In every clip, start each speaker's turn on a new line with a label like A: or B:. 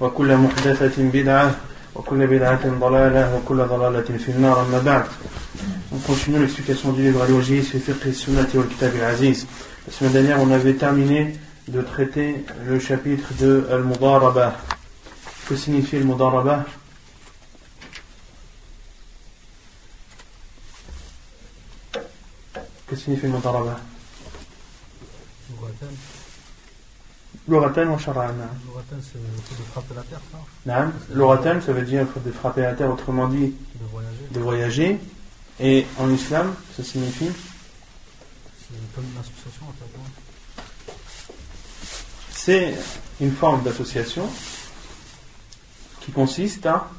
A: وكل محدثة بدعة وكل بدعة ضلالة وكل ضلالة في النار أما بعد On continue l'explication du livre Al-Wajiz fi fiqh sunnati wal kitab al-aziz. La semaine dernière, on avait terminé de traiter le chapitre de Al-Mudarabah. Que signifie le Mudarabah Que signifie le Mudarabah L'oratan ou
B: L'oratan, c'est le fait de frapper la terre, ça
A: Naam. L'oratan, ça veut dire de frapper la terre, autrement dit
B: De voyager.
A: de voyager. Et en islam, ça signifie
B: C'est comme une association, en fait. hein.
A: C'est une forme d'association qui consiste à.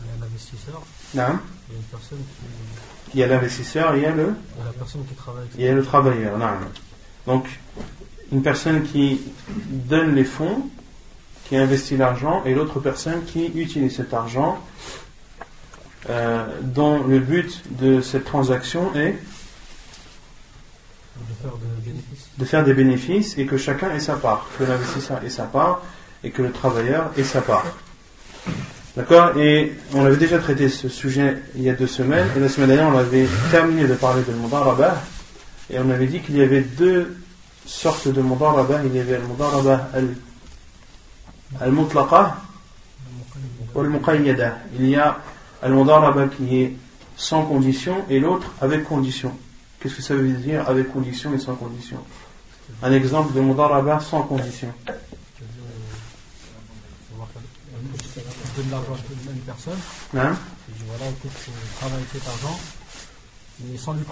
B: Il y a un investisseur,
A: Naam.
B: il y a une personne qui.
A: Il y a l'investisseur il y a le,
B: Il y a la personne qui travaille
A: il y a le travailleur. Naam. Donc, une personne qui donne les fonds, qui investit l'argent, et l'autre personne qui utilise cet argent, euh, dont le but de cette transaction est
B: de faire de bénéfices.
A: de faire des bénéfices et que chacun ait sa part, que l'investisseur ait sa part et que le travailleur ait sa part. D'accord? Et on avait déjà traité ce sujet il y a deux semaines, et la semaine dernière on avait terminé de parler de Mudarabah, et on avait dit qu'il y avait deux sortes de Mudarabah, il y avait le Mudarabah al- al-Mutlaqa ou al-Muqayyada. Il y a al-Mudarabah qui est sans condition et l'autre avec condition. Qu'est-ce que ça veut dire avec condition et sans condition? Un exemple de Mudarabah sans condition.
B: On l'argent à une personne, et dit voilà, écoute, euh, travaille cet argent, mais sans lui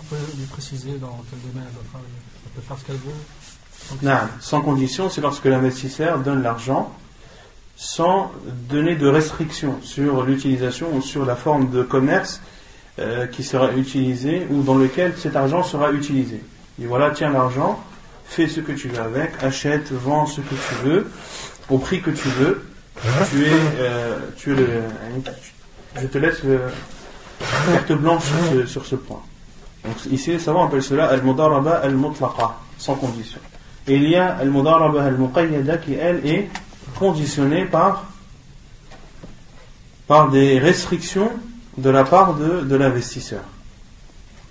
B: préciser dans quel domaine elle doit travailler. Elle peut faire ce qu'elle veut.
A: Non, sans condition, c'est lorsque l'investisseur donne l'argent sans donner de restrictions sur l'utilisation ou sur la forme de commerce euh, qui sera utilisée ou dans lequel cet argent sera utilisé. Et voilà, tiens l'argent, fais ce que tu veux avec, achète, vends ce que tu veux, au prix que tu veux. Tu es, euh, tu es le, je te laisse le, carte blanche sur ce, sur ce point. Donc ici, les savants appellent cela al-mudaraba al-mutlaqa, sans condition. Et il y a al-mudaraba al-muqayyada qui, elle, est conditionnée par, par des restrictions de la part de, de l'investisseur.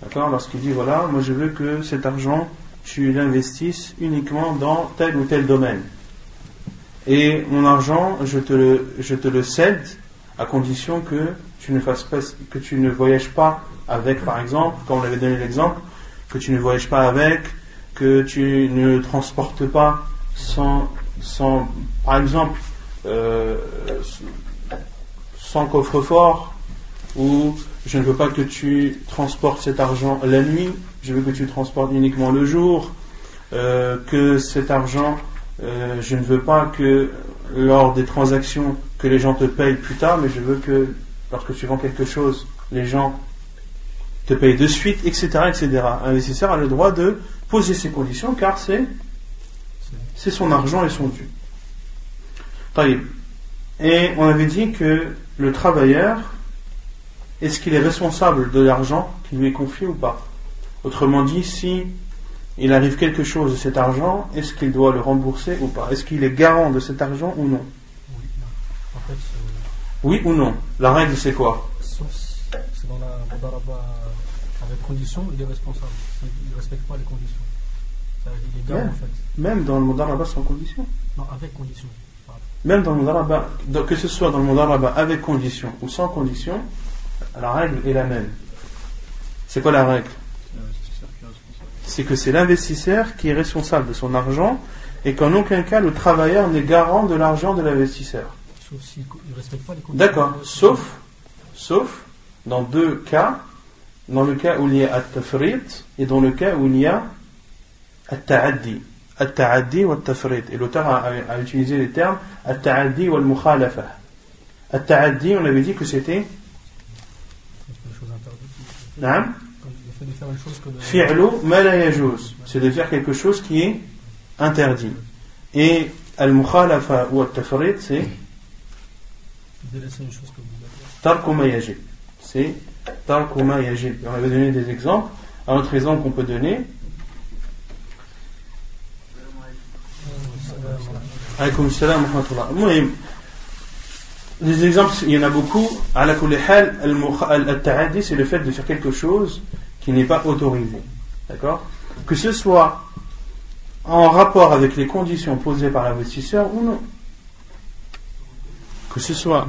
A: D'accord? Lorsqu'il dit, voilà, moi je veux que cet argent, tu l'investisses uniquement dans tel ou tel domaine. Et mon argent, je te le, je te le cède à condition que tu ne fasses pas, que tu ne voyages pas avec, par exemple, comme on avait donné l'exemple, que tu ne voyages pas avec, que tu ne transportes pas sans, sans par exemple, euh, sans coffre-fort, ou je ne veux pas que tu transportes cet argent la nuit, je veux que tu transportes uniquement le jour, euh, que cet argent, euh, je ne veux pas que lors des transactions que les gens te payent plus tard, mais je veux que lorsque tu vends quelque chose, les gens te payent de suite, etc., etc. Un investisseur a le droit de poser ses conditions car c'est c'est son argent et son dû. Et on avait dit que le travailleur, est-ce qu'il est responsable de l'argent qui lui est confié ou pas? Autrement dit, si il arrive quelque chose de cet argent, est-ce qu'il doit le rembourser ou pas? Est-ce qu'il est garant de cet argent ou non?
B: Oui, non. En fait, c'est-
A: Oui ou non? La règle c'est quoi?
B: Sauf si c'est dans la avec condition, il est responsable. Il ne respecte pas les conditions. Est
A: Ouais.
B: en fait.
A: Même dans le Mudaraba sans condition.
B: Non, avec condition.
A: Même dans le mudaraba, que ce soit dans le mudaraba avec condition ou sans condition, la règle est la même. C'est quoi la règle? C'est que c'est l'investisseur qui est responsable de son argent et qu'en aucun cas le travailleur n'est garant de l'argent de l'investisseur.
B: Sauf s'il ne respecte pas les conditions.
A: D'accord, sauf, sauf dans deux cas, dans le cas où il y a at-tafrit et dans le cas où il y a at-ta'addi. At-ta'addi ou at-tafrit. Et l'auteur a, a, a, utilisé les termes at-ta'addi ou al-mukhalafa. At-ta'addi, on avait dit que c'était. Fi'lu. C'est de faire quelque chose qui est interdit. Et al-mukhalafa ou al-tafrit, c'est. Tarku ma C'est on avait donné des exemples. Un autre exemple qu'on peut donner. Alaykoum salam. Les exemples, il y en a beaucoup. Al-ta'addi, c'est le fait de faire quelque chose qui n'est pas autorisé. D'accord? Que ce soit en rapport avec les conditions posées par l'investisseur ou non. Que ce soit,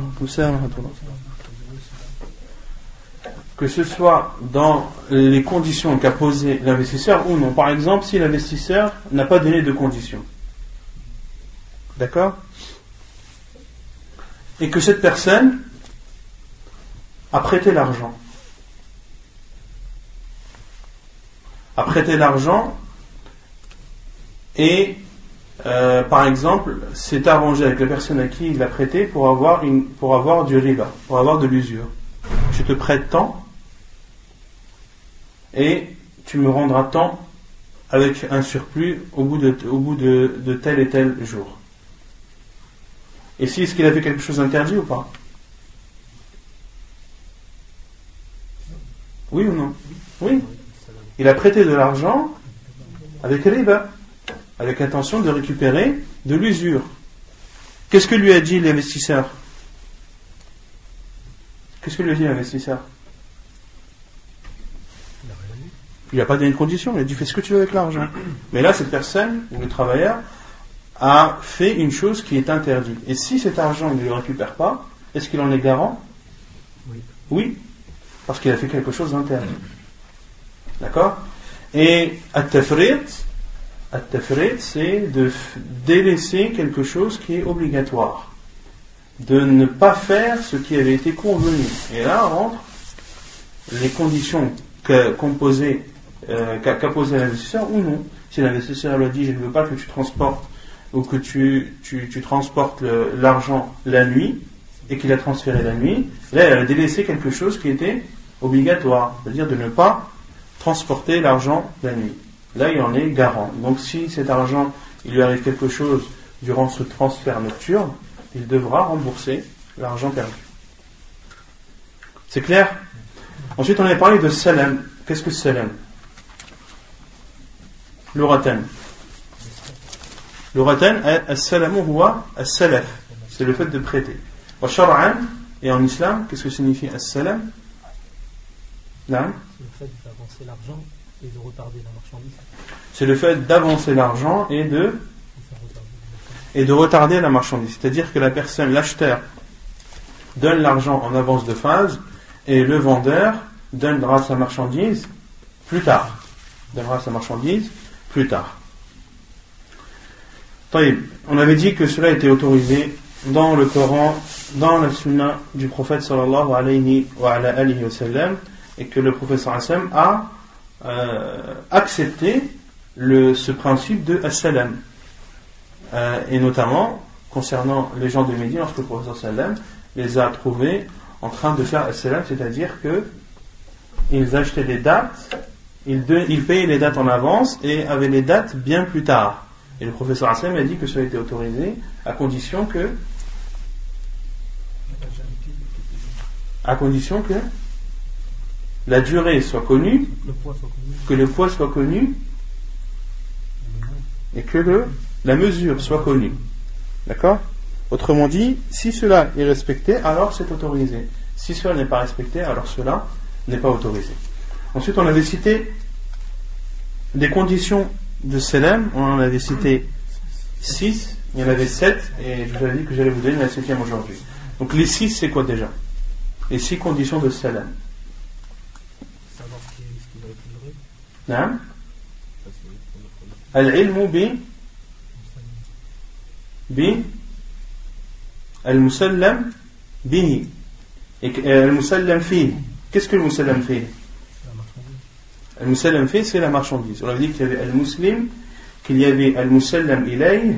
A: que ce soit dans les conditions qu'a posées l'investisseur ou non. Par exemple, si l'investisseur n'a pas donné de conditions. D'accord? Et que cette personne a prêté l'argent. A prêté l'argent et, euh, par exemple, s'est arrangé avec la personne à qui il l'a prêté pour avoir, une, pour avoir du riba, pour avoir de l'usure. Je te prête tant? Et tu me rendras tant avec un surplus au bout de, au tel et tel jour. Et si, est-ce qu'il a fait quelque chose d'interdit ou pas? Oui ou non? Oui? Il a prêté de l'argent avec riba, avec intention de récupérer de l'usure. Qu'est-ce que lui a dit l'investisseur? Qu'est-ce que lui a dit l'investisseur? Il n'a pas donné de condition, il a dit fais ce que tu veux avec l'argent. Mais là, cette personne, ou le travailleur, a fait une chose qui est interdite. Et si cet argent il ne le récupère pas, est-ce qu'il en est garant?
B: Oui.
A: Oui, parce qu'il a fait quelque chose d'interdit. D'accord? Et at-tafrit, c'est de délaisser quelque chose qui est obligatoire. De ne pas faire ce qui avait été convenu. Et là rentre les conditions qu'a posées euh, posé l'investisseur ou non. Si l'investisseur lui a dit je ne veux pas que tu transportes ou que tu, tu, transportes l'argent la nuit et qu'il a transféré la nuit, là, il a délaissé quelque chose qui était obligatoire, c'est-à-dire de ne pas transporter l'argent la nuit. Là, il en est garant. Donc, si cet argent, il lui arrive quelque chose durant ce transfert nocturne, il devra rembourser l'argent perdu. C'est clair? Ensuite, on avait parlé de salam. Qu'est-ce que salam Le ratan, as-salamu huwa as-salaf. C'est le fait de prêter. Shar'an, et en islam, qu'est-ce que signifie as-salam?
B: C'est le fait d'avancer l'argent et de retarder la marchandise.
A: C'est le fait d'avancer l'argent et de et de retarder la marchandise. C'est-à-dire que la personne, l'acheteur, donne l'argent en avance de phase et le vendeur donnera sa marchandise plus tard. Donnera sa marchandise plus tard. On avait dit que cela était autorisé dans le Coran, dans la Sunna du prophète sallallahu alayhi wa, sallam, et que le prophète sallallahu a euh, accepté ce principe de as-salam. Euh, et notamment concernant les gens de Médine, lorsque le prophète sallam les a trouvés en train de faire as-salam, c'est-à-dire que ils achetaient des dates, ils payaient les dates en avance et avaient les dates bien plus tard. Et le professeur Hassan a dit que cela était autorisé à condition que à condition que la durée soit connue, que le poids soit connu et que le, la mesure soit connue. D'accord? Autrement dit, si cela est respecté, alors c'est autorisé. Si cela n'est pas respecté, alors cela n'est pas autorisé. Ensuite, on avait cité des conditions de Selem, on en avait cité 6. Il y en avait sept, et je vous avais dit que j'allais vous donner la septième aujourd'hui. Donc les six, c'est quoi déjà? Les six conditions de bi bi al-musallam bihi. Et que- euh, al-musallam fihi. Qu'est-ce que le musallam
B: marchandise.
A: Al-musallam fihi, c'est la marchandise. On avait dit qu'il y avait al-muslim, qu'il y avait al-musallam ilayh.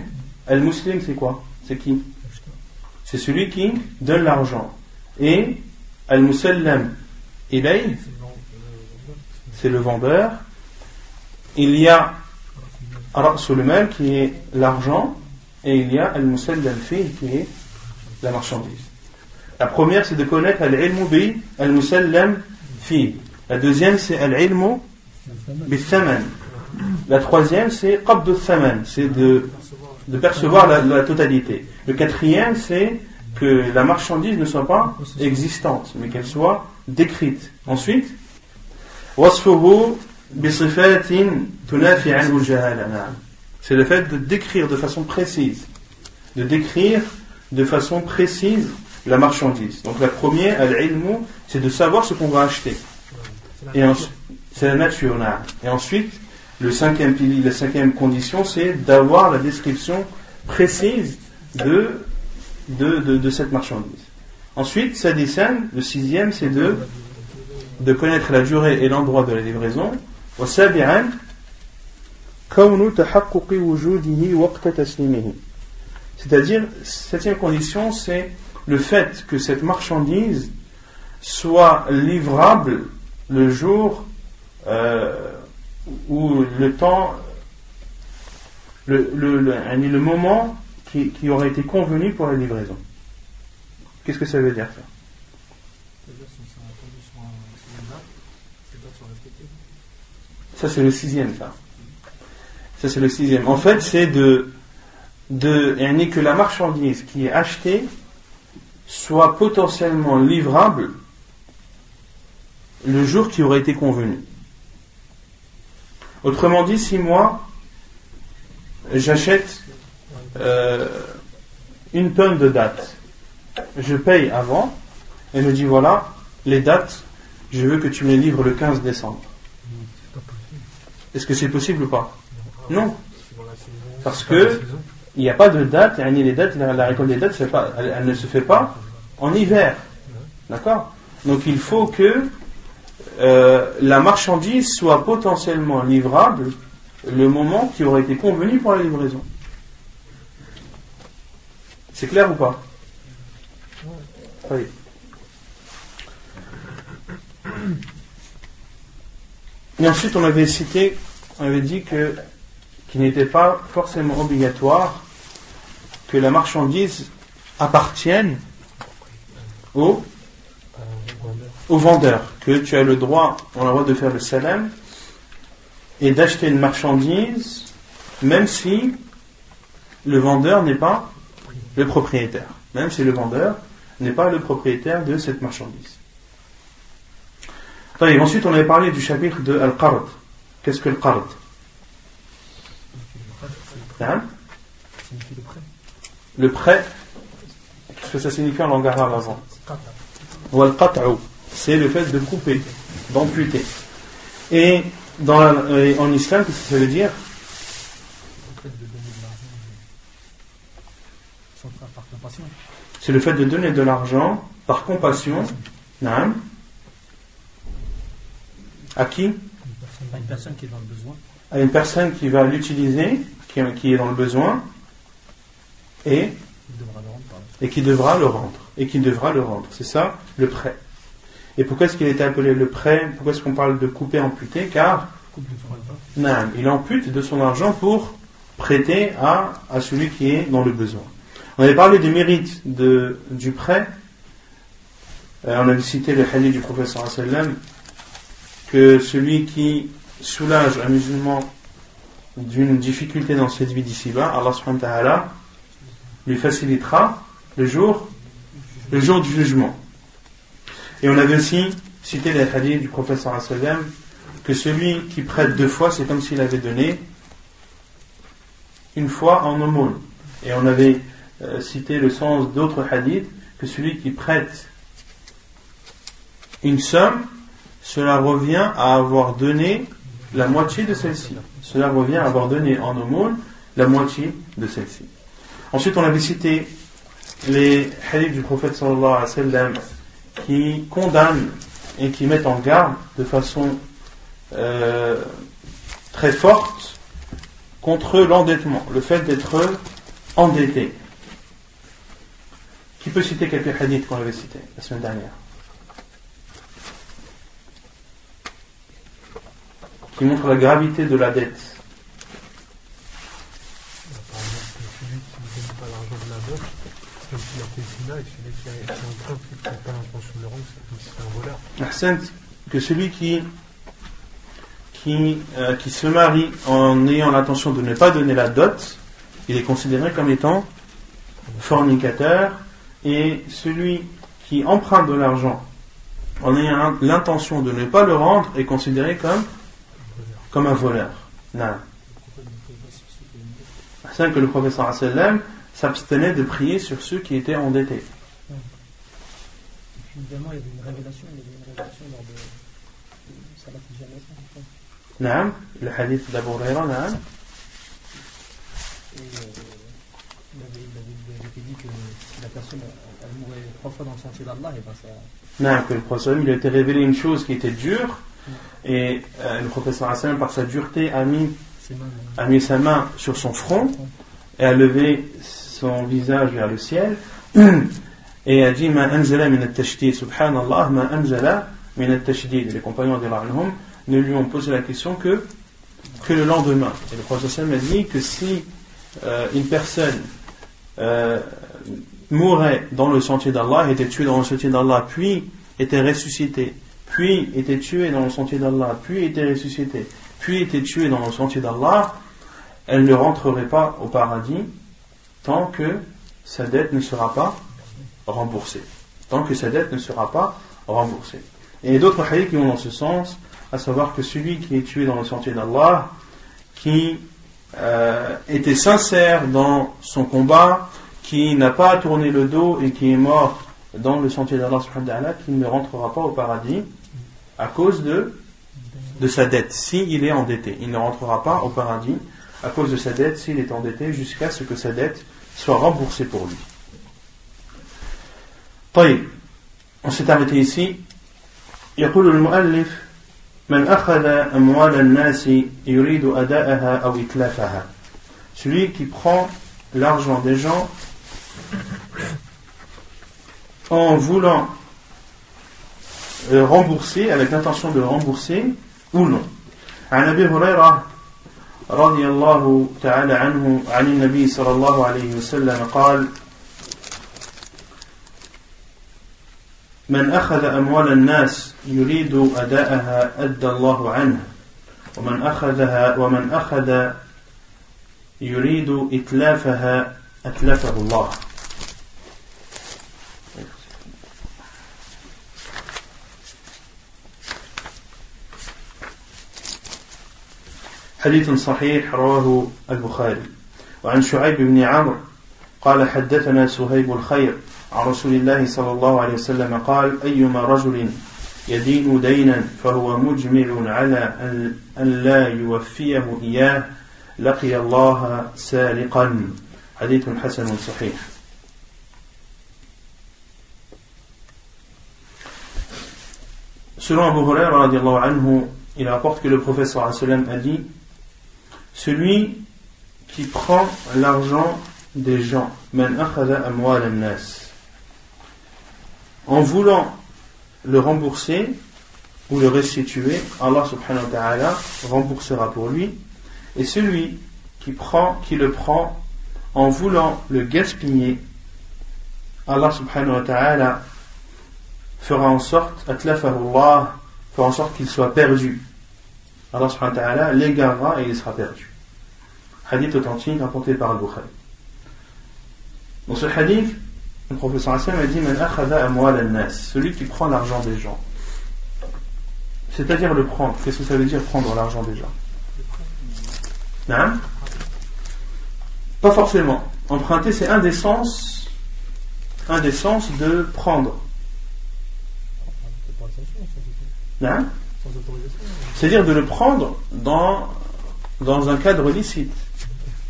A: Al-muslim, c'est quoi? C'est qui? C'est celui qui donne l'argent. Et al-musallam ilayh,
B: C'est le vend- le vendeur.
A: Il y a Ra'sul mal qui est l'argent et il y a al-musallam fi qui est la marchandise. La première c'est de connaître al-ilmu bi al-musallam fi. La deuxième c'est al-ilmu. La troisième c'est thaman, c'est de,
B: Percevoir
A: la, totalité. Le quatrième c'est que la marchandise ne soit pas existante, mais qu'elle soit décrite. Ensuite. C'est le fait de décrire de façon précise, de décrire de façon précise la marchandise. Donc la première, al-ilmu, c'est de savoir ce qu'on va acheter. Et ensuite, c'est la nature. Et ensuite, le cinquième pilier, la cinquième condition, c'est d'avoir la description précise de, de, de, cette marchandise. Ensuite, ça décerne, le sixième, c'est de, de connaître la durée et l'endroit de la livraison. C'est-à-dire, septième condition, c'est le fait que cette marchandise soit livrable le jour euh, ou le temps, le, le, le, moment qui, qui aurait été convenu pour la livraison. Qu'est-ce que ça veut dire ça? Ça, c'est le sixième, ça. Ça, c'est le sixième. En fait, c'est de, de, que la marchandise qui est achetée soit potentiellement livrable le jour qui aurait été convenu. Autrement dit, si moi, j'achète euh, une tonne de dates, je paye avant et me dis voilà, les dates, je veux que tu me les livres le 15 décembre. Est-ce que c'est possible ou pas? Non. Parce que-. Il n'y a pas de date, yani les dates, la, récolte des dates, elle ne se fait pas en hiver. D'accord? Donc il faut que euh, la marchandise soit potentiellement livrable le moment qui aurait été convenu pour la livraison. C'est clair ou pas? Oui. Et ensuite, on avait cité, on avait dit qu'il n'était pas forcément obligatoire que la marchandise appartienne au. Au vendeur, que tu as le droit, on a le droit de faire le salam et d'acheter une marchandise même si le vendeur n'est pas le propriétaire, même si le vendeur n'est pas le propriétaire de cette marchandise. Ensuite, on avait parlé du chapitre de Al-Qard. Qu'est-ce que le Qard Hein?
B: Signifie le prêt.
A: Le prêt, qu'est-ce que ça signifie en langue arabe avant?
B: C'est
A: le fait de couper, d'amputer. Et dans la- en islam, qu'est-ce que ça veut dire? C'est le fait de donner de l'argent par compassion. Naam. À qui?
B: Pas une personne qui est dans le besoin.
A: À une personne qui va l'utiliser, qui, qui est dans le besoin, et,
B: devra le rendre
A: et qui devra le rendre. Et qui devra le rendre. C'est ça, le prêt. Et pourquoi est-ce qu'il était appelé le prêt? Pourquoi est-ce qu'on parle de couper, amputer? Car. Naam, il ampute de son argent pour prêter à, à celui qui est dans le besoin. On avait parlé des mérites de, du prêt. Euh, on avait cité le hadith du professeur sallam que celui qui soulage un musulman d'une difficulté dans cette vie d'ici-bas, Allah subhanahu lui facilitera le jour, le jour du jugement. Et on avait aussi cité le hadith du professeur sallam que celui qui prête deux fois, c'est comme s'il avait donné une fois en aumône. Et on avait euh, cité le sens d'autres hadiths que celui qui prête une somme, cela revient à avoir donné la moitié de celle-ci. Cela revient à avoir donné en aumône la moitié de celle-ci. Ensuite, on avait cité les hadiths du prophète sallallahu alayhi wa sallam qui condamnent et qui mettent en garde de façon euh, très forte contre l'endettement, le fait d'être endetté. Qui peut citer quelques hadiths qu'on avait cités la semaine dernière? Qui montrent la gravité de la dette.
B: Par exemple, celui qui ne donne pas l'argent de la dette, comme s'il a fait zina, et celui qui a un qui n'a pas l'intention de le rendre, c'est comme si c'était un voleur.
A: Ahsan, que celui qui, qui, euh, qui se marie en ayant l'intention de ne pas donner la dot, il est considéré comme étant fornicateur, et celui qui emprunte de l'argent en ayant l'intention de ne pas le rendre est considéré comme, comme un voleur. Non. Que le professeur sallam s'abstenait de prier sur ceux qui étaient endettés.
C: Évidemment, il y avait une révélation, il y avait une révélation lors de, Salat crois.
A: Naam, le hadith d'Abu Huraira, naam.
C: Et euh, il, avait, il, avait, été dit que si la personne elle mourait trois fois dans le sentier d'Allah, et ben ça.
A: Non, que le prophète il a été révélé une chose qui était dure, et euh, le Hassan, par sa dureté, a mis,
C: mal.
A: a mis sa main sur son front et a levé son visage vers le ciel et a dit Ma anzala min al-tashdid, subhanallah, ma anzala min al-tashdid. Les compagnons l'Anhum ne lui ont posé la question que, que le lendemain. Et le prophète a dit que si euh, une personne euh, mourait dans le sentier d'Allah, était tuée dans le sentier d'Allah, puis était ressuscité, puis était tué dans le sentier d'Allah, puis était ressuscité, puis était tué dans le sentier d'Allah, elle ne rentrerait pas au paradis tant que sa dette ne sera pas remboursée. Tant que sa dette ne sera pas remboursée. Et d'autres hadiths qui vont dans ce sens, à savoir que celui qui est tué dans le sentier d'Allah, qui euh, était sincère dans son combat, qui n'a pas tourné le dos et qui est mort dans le sentier d'Allah, qui ne rentrera pas au paradis à cause de, de sa dette, s'il est endetté. Il ne rentrera pas au paradis à cause de sa dette s'il est endetté jusqu'à ce que sa dette soit remboursée pour lui. طيب on s'est arrêté ici يقول المؤلف من أخذ أموال الناس يريد أداءها أو إتلافها celui qui prend l'argent des gens en voulant le rembourser avec l'intention de le rembourser ou non عن أبي هريرة رضي الله تعالى عنه عن النبي صلى الله عليه وسلم قال من أخذ أموال الناس يريد أداءها أدى الله عنه ومن أخذها ومن أخذ يريد إتلافها أتلفه الله. حديث صحيح رواه البخاري. وعن شعيب بن عمرو قال حدثنا سهيب الخير عن رسول الله صلى الله عليه وسلم قال أيما رجل يدين دينا فهو مجمع على أن لا يوفيه إياه لقي الله سالقا. حديث حسن صحيح. Selon Abu Huraira, il rapporte que le prophète a dit Celui qui prend l'argent des gens, en voulant le rembourser ou le restituer, Allah subhanahu wa ta'ala remboursera pour lui. Et celui qui prend, qui le prend en voulant le gaspiller, Allah subhanahu wa ta'ala fera en sorte qu'il soit perdu. Allah subhanahu wa ta'ala l'égarera et il sera perdu. Hadith authentique rapporté par Al-Bukhari. Dans ce hadith, le professeur Hassan a dit celui qui prend l'argent des gens. C'est-à-dire le prendre. Qu'est-ce que ça veut dire prendre l'argent des gens? Non Pas forcément. emprunter, c'est un des sens, un des sens de prendre. Hein C'est-à-dire de le prendre dans, dans un cadre licite.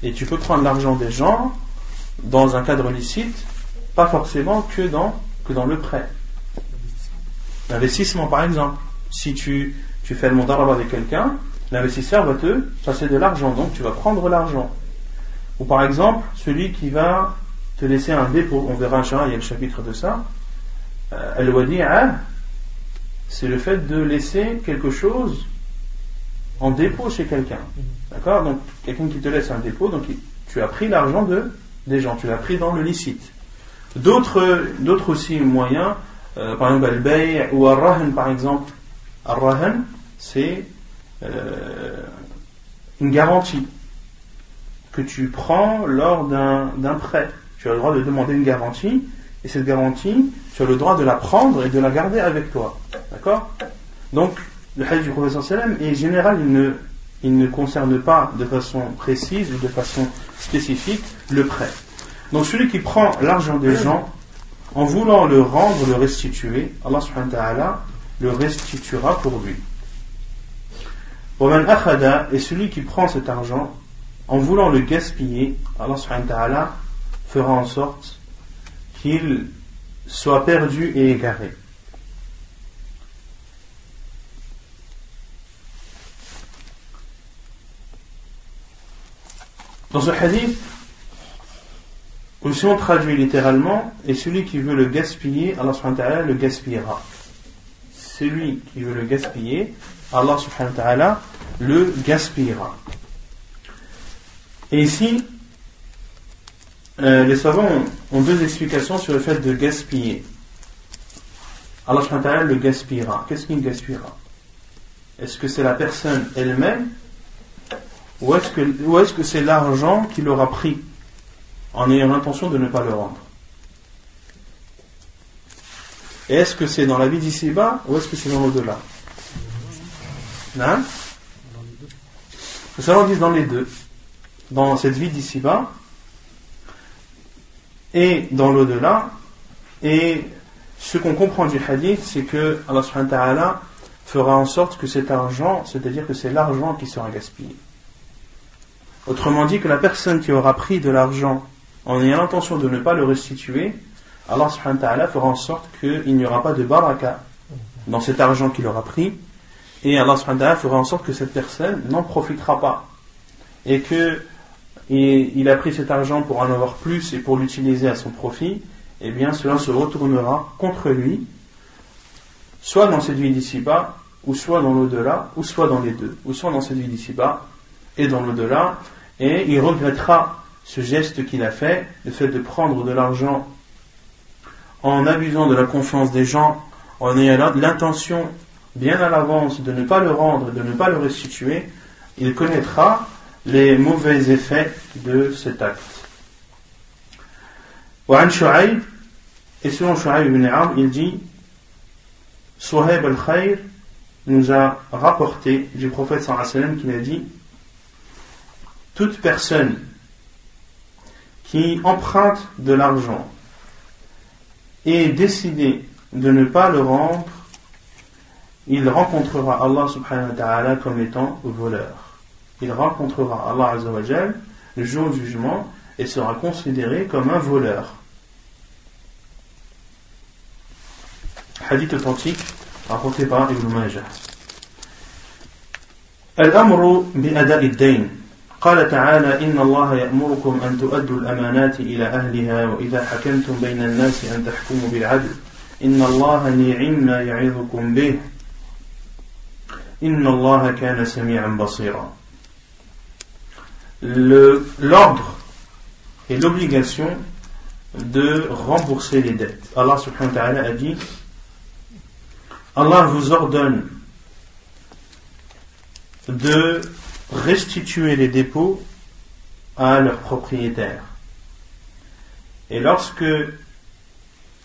A: Et tu peux prendre l'argent des gens dans un cadre licite, pas forcément que dans, que dans le prêt. L'investissement, par exemple. Si tu, tu fais le mandat avec quelqu'un, l'investisseur va te, c'est de l'argent, donc tu vas prendre l'argent. Ou par exemple, celui qui va te laisser un dépôt, on verra il y a le chapitre de ça. Euh, Al-wadi'a, c'est le fait de laisser quelque chose en dépôt chez quelqu'un. D'accord? Donc, quelqu'un qui te laisse un dépôt, donc tu as pris l'argent de, des gens, tu l'as pris dans le licite. D'autres, d'autres aussi moyens, euh, par exemple, al-bay' ou al-rahan, par exemple. Al-rahan, c'est euh, une garantie que tu prends lors d'un prêt. Tu as le droit de demander une garantie, et cette garantie, tu as le droit de la prendre et de la garder avec toi. D'accord? Donc, le hadith du professeur sallam est général, il ne, il ne concerne pas de façon précise ou de façon spécifique le prêt. Donc, celui qui prend l'argent des gens, en voulant le rendre, le restituer, Allah subhanahu wa ta'ala le restituera pour lui. Et celui qui prend cet argent, en voulant le gaspiller, Allah subhanahu wa ta'ala fera en sorte qu'il soit perdu et égaré. Dans ce hadith, si on traduit littéralement, et celui qui veut le gaspiller, Allah subhanahu wa ta'ala le gaspillera. Celui qui veut le gaspiller, Allah subhanahu wa ta'ala le gaspillera. Et ici, euh, les savants ont, deux explications sur le fait de gaspiller. Allah le gaspillera. Qu'est-ce qu'il gaspillera? Est-ce que c'est la personne elle-même ou est-ce que est-ce que c'est l'argent qu'il aura pris en ayant l'intention de ne pas le rendre? Et est-ce que c'est dans la vie d'ici-bas ou est-ce que c'est dans l'au-delà? Hein? Les savants disent dans les deux. Dans cette vie d'ici-bas et dans l'au-delà. Et ce qu'on comprend du hadith, c'est que Allah subhanahu wa ta'ala fera en sorte que cet argent, c'est-à-dire que c'est l'argent qui sera gaspillé. Autrement dit, que la personne qui aura pris de l'argent en ayant l'intention de ne pas le restituer, Allah subhanahu wa ta'ala fera en sorte qu'il n'y aura pas de baraka dans cet argent qu'il aura pris, et Allah subhanahu wa ta'ala fera en sorte que cette personne n'en profitera pas. Et que il a pris cet argent pour en avoir plus et pour l'utiliser à son profit, eh bien cela se retournera contre lui, soit dans cette vie d'ici-bas, ou soit dans l'au-delà, ou soit dans les deux, ou soit dans cette vie d'ici-bas et dans l'au-delà, et il regrettera ce geste qu'il a fait, le fait de prendre de l'argent en abusant de la confiance des gens, en ayant l'intention bien à l'avance de ne pas le rendre, de ne pas le restituer, il connaîtra les mauvais effets de cet acte. et selon Shu'aib ibn il dit Suhaib al-Khayr nous a rapporté du prophète sallallahu qu'il a dit toute personne qui emprunte de l'argent et décidé de ne pas le rendre, il rencontrera Allah subhanahu wa ta'ala comme étant voleur Il rencontrera Allah azawajal le jour du jugement et sera considéré comme un voleur. Hadith authentique rapporté par Ibn Majah. الأمر بأداء الدين قال تعالى إن الله يأمركم أن تؤدوا الأمانات إلى أهلها وإذا حكمتم بين الناس أن تحكموا بالعدل إن الله نعم ما يعظكم به إن الله كان سميعا بصيرا L'ordre et l'obligation de rembourser les dettes. Allah subhanahu wa ta'ala a dit Allah vous ordonne de restituer les dépôts à leurs propriétaires. Et lorsque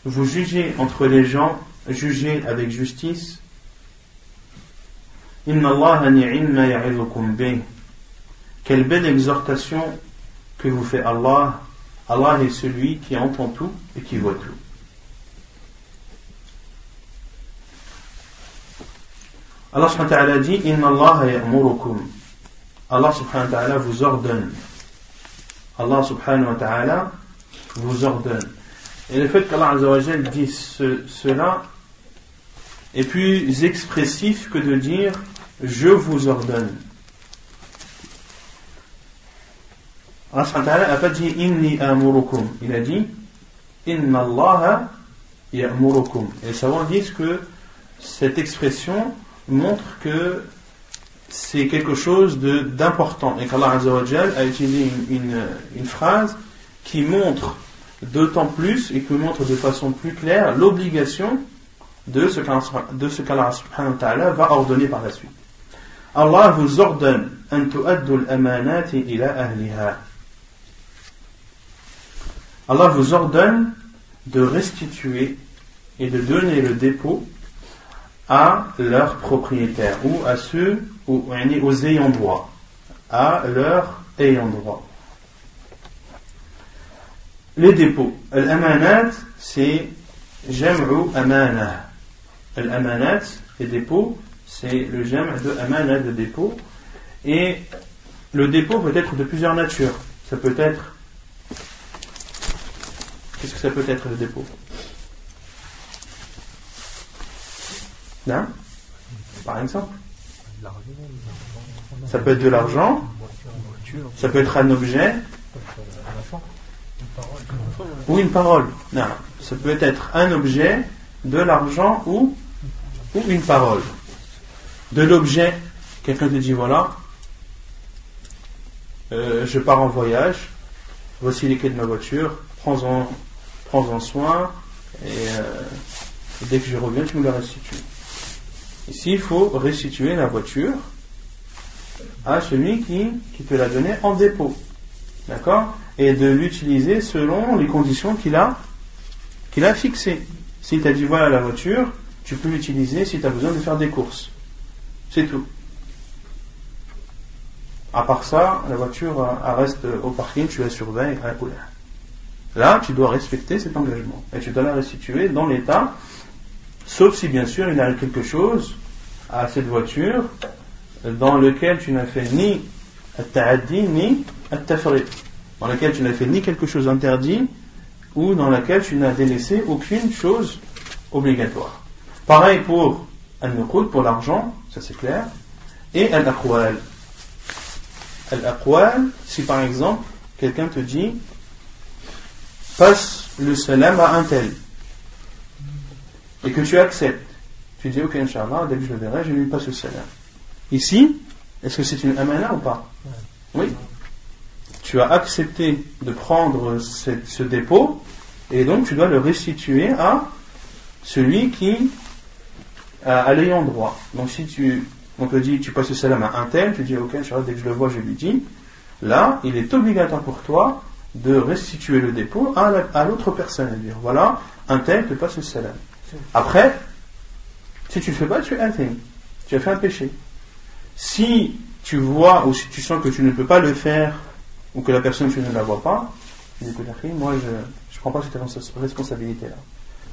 A: vous jugez entre les gens, jugez avec justice. Inna Allah Quelle belle exhortation que vous fait Allah Allah est celui qui entend tout et qui voit tout. Allah subhanahu wa ta'ala dit Inna Allah ya'murukum. Allah subhanahu wa ta'ala vous ordonne. Allah subhanahu wa ta'ala vous ordonne. Et le fait qu'Allah dise cela est plus expressif que de dire je vous ordonne. Allah n'a pas dit inni amurukum. Il a dit inna Allah ya'murukum. Et les savants disent que cette expression montre que c'est quelque chose d'important et qu'Allah a utilisé une, une, phrase qui montre d'autant plus et qui montre de façon plus claire l'obligation de ce qu'Allah ta'ala va ordonner par la suite. Allah vous ordonne Allah vous ordonne de restituer et de donner le dépôt à leurs propriétaires ou à ceux ou, aux ayants droit à leurs ayants droit. Les dépôts. Al-amanat c'est jam'u amana. Al-amanat les dépôts c'est le jam' de amanat de dépôt. Et le dépôt peut être de plusieurs natures. Ça peut être qu'est-ce que ça peut être le dépôt? Par exemple Ça. Peut être de l'argent, ça peut être un objet, ou une parole. Non, ça peut être un objet, de l'argent ou, ou une parole. De l'objet, quelqu'un te dit voilà, euh, je pars en voyage, voici les clés de ma voiture, prends-en prends soin, et, euh, et, dès que je reviens, tu me la restitues. Ici, il faut restituer la voiture à celui qui, qui te l'a donnée en dépôt. D'accord? Et de l'utiliser selon les conditions qu'il a, qu'il a fixées. S'il t'a dit voilà la voiture, tu peux l'utiliser si tu as besoin de faire des courses. C'est tout. À part ça, la voiture reste au parking, tu la surveilles. Là, tu dois respecter cet engagement. Et tu dois la restituer dans l'état Sauf si bien sûr il arrive quelque chose à cette voiture dans lequel tu n'as fait ni at-ta'addi ni at-tafrid. Dans lequel tu n'as fait ni quelque chose interdit ou dans laquelle tu n'as délaissé aucune chose obligatoire. Pareil pour al-nuqud, pour l'argent, ça c'est clair, et al-aqwal. Al-aqwal, si par exemple quelqu'un te dit passe le salam à un tel et que tu acceptes, tu dis ok, Inch'Allah, dès que je le verrai, je lui passe le salam. Ici, est-ce que c'est une amana ou pas? Oui. Tu as accepté de prendre ce, dépôt et donc tu dois le restituer à celui qui a l'ayant droit. Donc si tu, on te dit tu passes le salam à un tel, tu dis ok, Inch'Allah, dès que je le vois, je lui dis. Là, il est obligatoire pour toi de restituer le dépôt à l'autre personne dire voilà, un tel te passe le salam. Après, si tu ne le fais pas, tu es intime. Tu as fait un péché. Si tu vois ou si tu sens que tu ne peux pas le faire ou que la personne tu ne la vois pas, tu dis moi je ne prends pas cette responsabilité-là.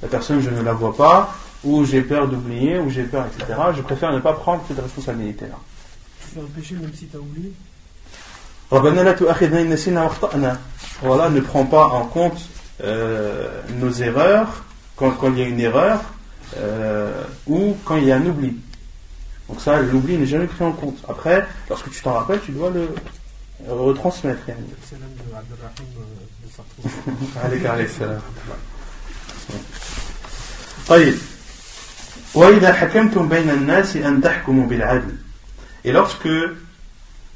A: La personne je ne la vois pas, ou j'ai peur d'oublier, ou j'ai peur, etc. Je préfère ne pas prendre cette responsabilité-là.
C: Tu fais un péché même si tu as oublié
A: voilà, ne prends pas en compte euh, nos erreurs quand, il y a une erreur euh, ou quand il y a un oubli. Donc ça, l'oubli n'est jamais pris en compte. Après, lorsque tu t'en rappelles, tu dois le retransmettre. Et lorsque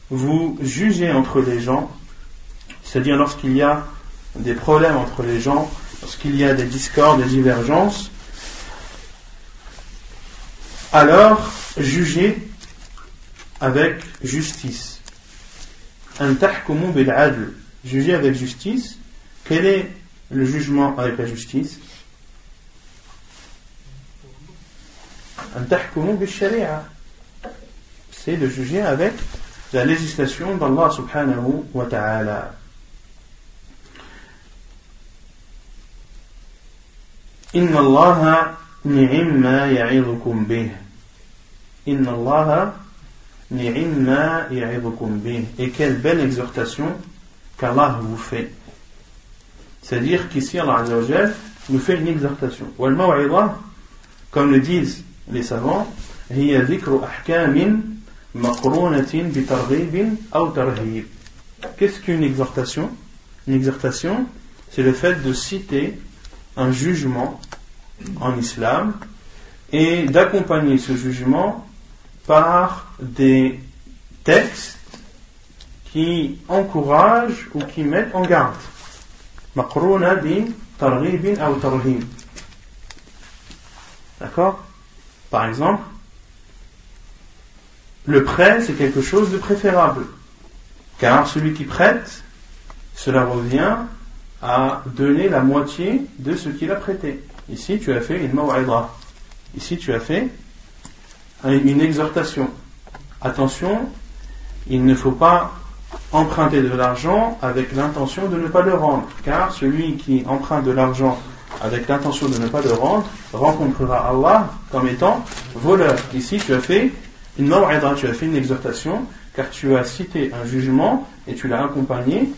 A: vous jugez entre les gens, c'est-à-dire lorsqu'il y a des problèmes entre les gens, lorsqu'il y a des discordes, des divergences, alors jugez avec justice. Jugez avec justice. Quel est le jugement avec la justice? C'est de juger avec la législation d'Allah subhanahu wa ta'ala. Inna Allah ni'imma ya'idukum bih. Inna Allah ni'imma ya'idukum bih. Et quelle belle exhortation qu'Allah vous fait. C'est-à-dire qu'ici, Allah Azzawajal nous fait une exhortation. Maw'idha, comme le disent les savants, dhikru ahkamin maqrunatin bi targhibin aw tarhib. Qu'est-ce qu'une exhortation? Une exhortation, c'est le fait de citer un jugement en islam et d'accompagner ce jugement par des textes qui encouragent ou qui mettent en garde. D'accord? Par exemple, le prêt, c'est quelque chose de préférable. Car celui qui prête, cela revient à donner la moitié de ce qu'il a prêté. Ici, tu as fait une maw'idha. Ici, tu as fait une exhortation. Attention, il ne faut pas emprunter de l'argent avec l'intention de ne pas le rendre. Car celui qui emprunte de l'argent avec l'intention de ne pas le rendre rencontrera Allah comme étant voleur. Ici, tu as fait une maw'idha, tu as fait une exhortation, car tu as cité un jugement et tu l'as accompagné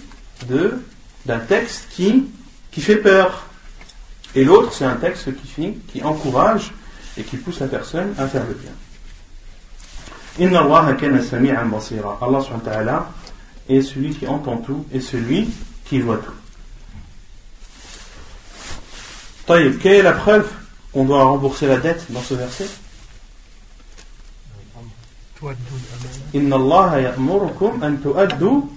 A: de d'un texte qui, qui fait peur. Et l'autre, c'est un texte qui, qui encourage et qui pousse la personne à faire le bien. Inna Allah kana sami'an basira. Allah subhanahu wa ta'ala est celui qui entend tout et celui qui voit tout. Taïb, quelle est la preuve qu'on doit rembourser la dette dans ce verset? Inna Allah ya'murukum an tu'addu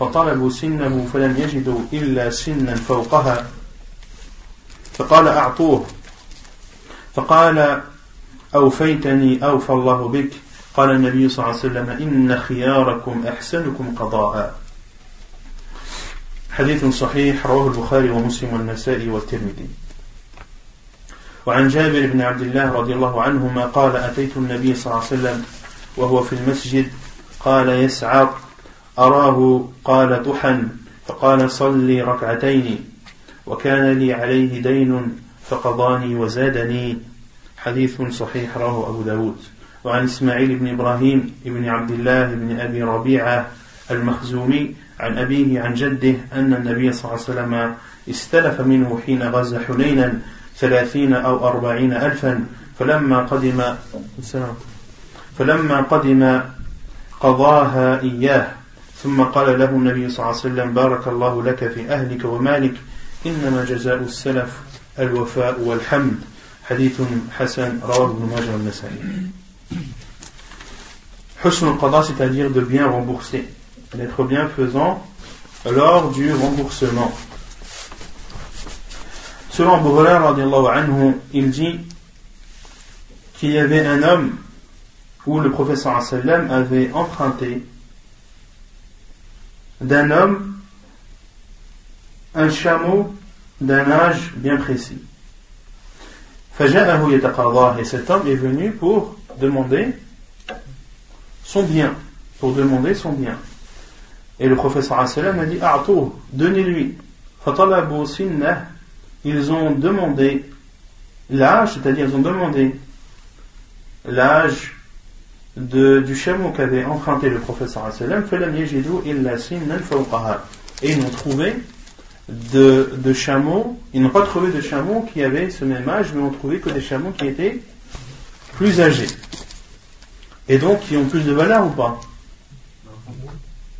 A: فطلبوا سنه فلم يجدوا إلا سنا فوقها فقال أعطوه فقال أوفيتني أوفى الله بك قال النبي صلى الله عليه وسلم إن خياركم أحسنكم قضاء حديث صحيح رواه البخاري ومسلم والنسائي والترمذي وعن جابر بن عبد الله رضي الله عنهما قال أتيت النبي صلى الله عليه وسلم وهو في المسجد قال يسعر أراه قال طحن فقال صلي ركعتين وكان لي عليه دين فقضاني وزادني. حديث صحيح رواه أبو داود. وعن إسماعيل بن إبراهيم بن عبد الله بن أبي ربيعة المخزومي عن أبيه عن جده أن النبي صلى الله عليه وسلم استلف منه حين غزا حنينا ثلاثين أو أربعين ألفا فلما قدم فلما قدم قضاها إياه ثم قال له النبي صلى الله عليه وسلم بارك الله لك في أهلك ومالك إنما جزاء السلف الوفاء والحمد حديث حسن رواه ابن ماجه والنسائي حسن القضاء c'est-à-dire de bien rembourser d'être bienfaisant lors du remboursement selon Abu Hurairah anhu il dit qu'il y avait un homme où le professeur sallam avait emprunté d'un homme un chameau d'un âge bien précis. Et cet homme est venu pour demander son bien, pour demander son bien. Et le professeur a dit donnez-lui. Ils ont demandé l'âge, c'est-à-dire ils ont demandé l'âge du chameau qu'avait emprunté le professeur et ils n'ont trouvé de, de chameaux, ils n'ont pas trouvé de chameaux qui avaient ce même âge, mais ont trouvé que des chameaux qui étaient plus âgés. Et donc qui ont plus de valeur ou pas?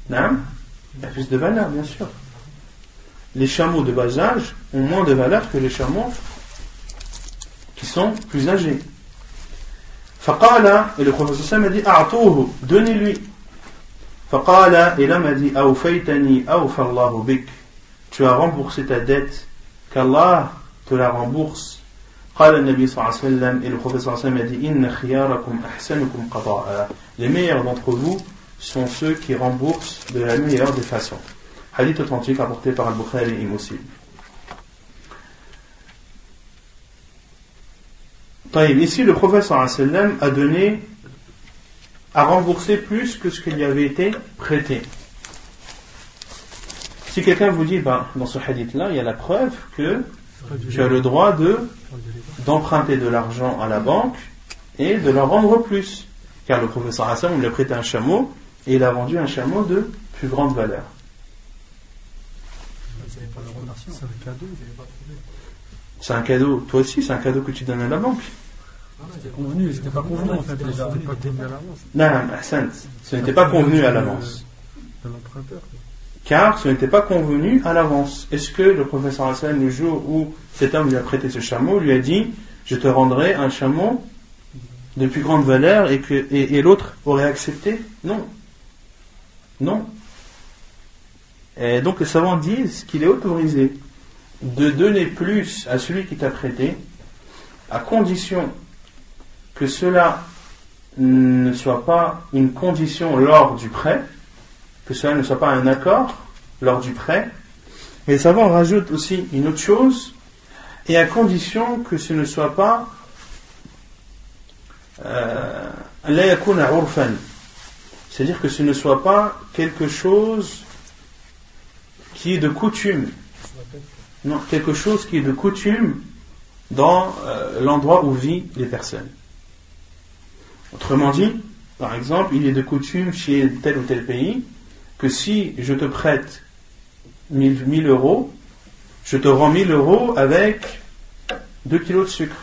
A: Non Il y a plus de valeur, bien sûr. Les chameaux de bas âge ont moins de valeur que les chameaux qui sont plus âgés. فقال et le professeur m'a dit أعطوه donnez-lui فقال et l'homme a dit أوفيتني أوفى الله بك tu as remboursé ta dette qu'Allah te la rembourse قال النبي صلى الله عليه وسلم et le prophète صلى الله عليه وسلم a dit إن خياركم أحسنكم قضاء les meilleurs d'entre vous sont ceux qui remboursent de la meilleure des façons hadith authentique apporté par Al-Bukhari et Muslim Ici, le prophète sallam a donné, a remboursé plus que ce qui lui avait été prêté. Si quelqu'un vous dit, ben, dans ce hadith-là, il y a la preuve que tu as le droit de d'emprunter de l'argent à la banque et de leur rendre plus. Car le professeur Hassan, il a prêté un chameau et il a vendu un chameau de plus grande valeur. C'est un cadeau, toi aussi, c'est un cadeau que tu donnes à la banque.
C: C'était convenu, c'était pas convenu en fait déjà.
A: Non, ce n'était pas convenu à l'avance. Car ce n'était pas convenu à l'avance. Est-ce que le professeur Hassan, le jour où cet homme lui a prêté ce chameau, lui a dit Je te rendrai un chameau de plus grande valeur et, que, et, l'autre aurait accepté? Non. Non. Et donc les savants disent qu'il est autorisé de donner plus à celui qui t'a prêté, à condition que cela ne soit pas une condition lors du prêt, que cela ne soit pas un accord lors du prêt. Mais les savants rajoutent aussi une autre chose, et à condition que ce ne soit pas euh, c'est-à-dire que ce ne soit pas quelque chose qui est de coutume. Non, quelque chose qui est de coutume dans euh, l'endroit où vivent les personnes. Autrement dit, par exemple, il est de coutume chez tel ou tel pays que si je te prête 1000, euros, je te rends 1000 euros avec 2 kilos de sucre.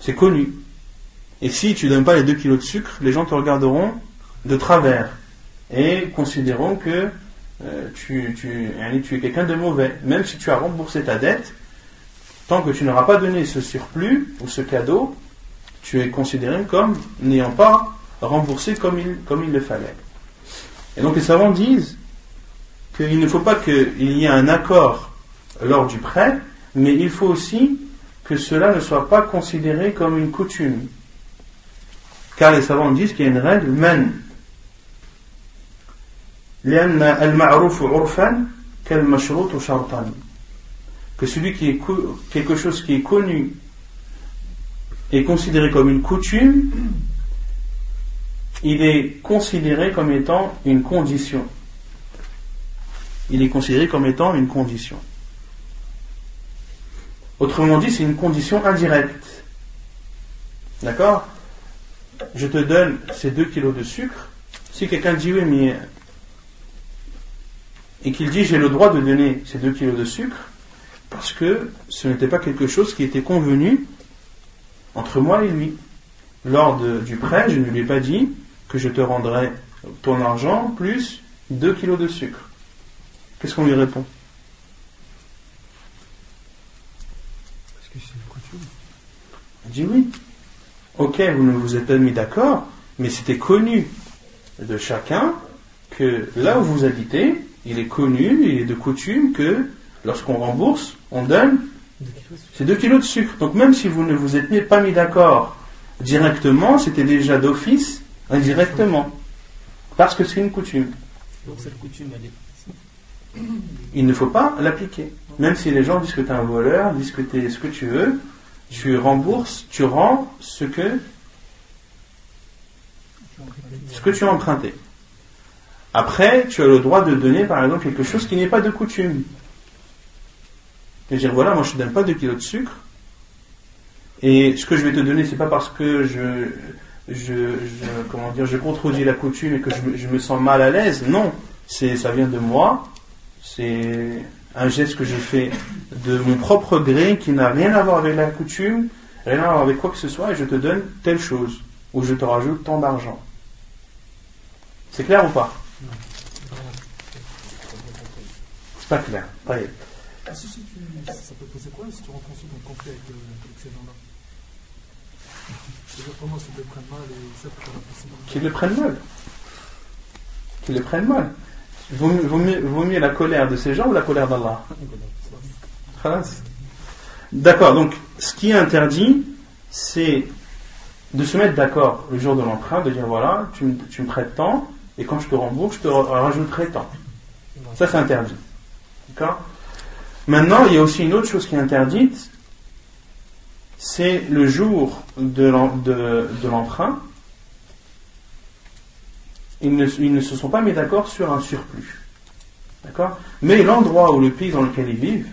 A: C'est connu. Et si tu ne donnes pas les 2 kilos de sucre, les gens te regarderont de travers et considéreront que euh, tu, tu, es quelqu'un de mauvais. Même si tu as remboursé ta dette, tant que tu n'auras pas donné ce surplus ou ce cadeau, tu es considéré comme n'ayant pas remboursé comme il, comme il le fallait. Et donc les savants disent qu'il ne faut pas qu'il y ait un accord lors du prêt, mais il faut aussi que cela ne soit pas considéré comme une coutume. Car les savants disent qu'il y a une règle, men. Que celui qui est quelque chose qui est connu est considéré comme une coutume, il est considéré comme étant une condition. Il est considéré comme étant une condition. Autrement dit, c'est une condition indirecte. D'accord? Je te donne ces 2 kilos de sucre. Si quelqu'un dit oui, mais. Et qu'il dit j'ai le droit de donner ces 2 kilos de sucre, parce que ce n'était pas quelque chose qui était convenu entre moi et lui. Lors du prêt, je ne lui ai pas dit que je te rendrai ton argent plus 2 kilos de sucre. Qu'est-ce qu'on lui répond?
B: Parce que c'est une coutume.
A: Il dit oui. Ok, vous ne vous êtes pas mis d'accord, mais c'était connu de chacun que là où vous habitez, il est connu, il est de coutume que lorsqu'on rembourse, on donne ces 2 kilos de sucre. Donc même si vous ne vous êtes pas mis d'accord directement, c'était déjà d'office indirectement. Parce que c'est une coutume.
C: Donc cette coutume, elle est...
A: Il ne faut pas l'appliquer. Même si les gens disent que tu es un voleur, disent que tu es ce que tu veux, tu rembourses, tu rends ce que, ce que tu as emprunté. Après, tu as le droit de donner, par exemple, quelque chose qui n'est pas de coutume. Et dire, voilà, moi je ne te donne pas 2 kilos de sucre. Et ce que je vais te donner, c'est pas parce que je, je, comment dire, je contredis la coutume et que je, me sens mal à l'aise. Non, c'est, ça vient de moi. C'est un geste que j'ai fait de mon propre gré qui n'a rien à voir avec la coutume, rien à voir avec quoi que ce soit, et je te donne telle chose, ou je te rajoute tant d'argent. C'est clair ou pas? C'est pas clair.
B: Ah, si, si, tu, ça peut poser quoi si tu rentres ensuite en conflit avec, euh, avec ces gens-là comment ils le prennent mal et ça peut
A: Qu'ils le prennent mal. Qu'ils le prennent mal. Vaut, vaut, mieux, vaut mieux la colère de ces gens ou la colère d'Allah D'accord, donc ce qui est interdit, c'est de se mettre d'accord le jour de l'emprunt, de dire voilà, tu me, tu me prêtes tant, et quand je te rembourse, je te rajouterai tant. Ça, c'est interdit. D'accord? Maintenant, il y a aussi une autre chose qui est interdite, c'est le jour de l'emprunt, ils ne, ils ne, se sont pas mis d'accord sur un surplus. D'accord? Mais l'endroit ou le pays dans lequel ils vivent,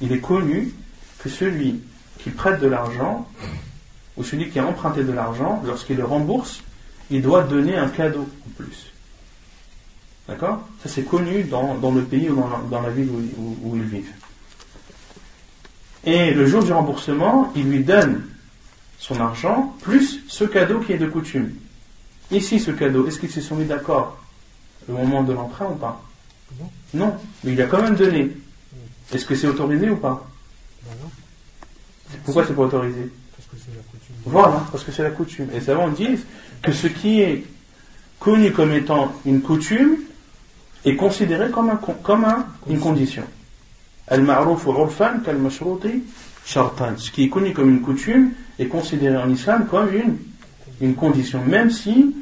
A: il est connu que celui qui prête de l'argent, ou celui qui a emprunté de l'argent, lorsqu'il le rembourse, il doit donner un cadeau en plus. D'accord? Ça c'est connu dans, le pays ou dans la, ville où ils vivent. Et le jour du remboursement, il lui donne son argent plus ce cadeau qui est de coutume. Ici, ce cadeau, est-ce qu'ils se sont mis d'accord au moment de l'emprunt ou pas? Non. mais il a quand même donné. Est-ce que c'est autorisé ou pas? Pourquoi c'est pas autorisé? Parce que c'est la coutume. Voilà, parce que c'est la coutume. Et savants disent que ce qui est connu comme étant une coutume est considéré comme, un, comme une condition. Ce qui est connu comme une coutume est considéré en islam comme une, une condition, même si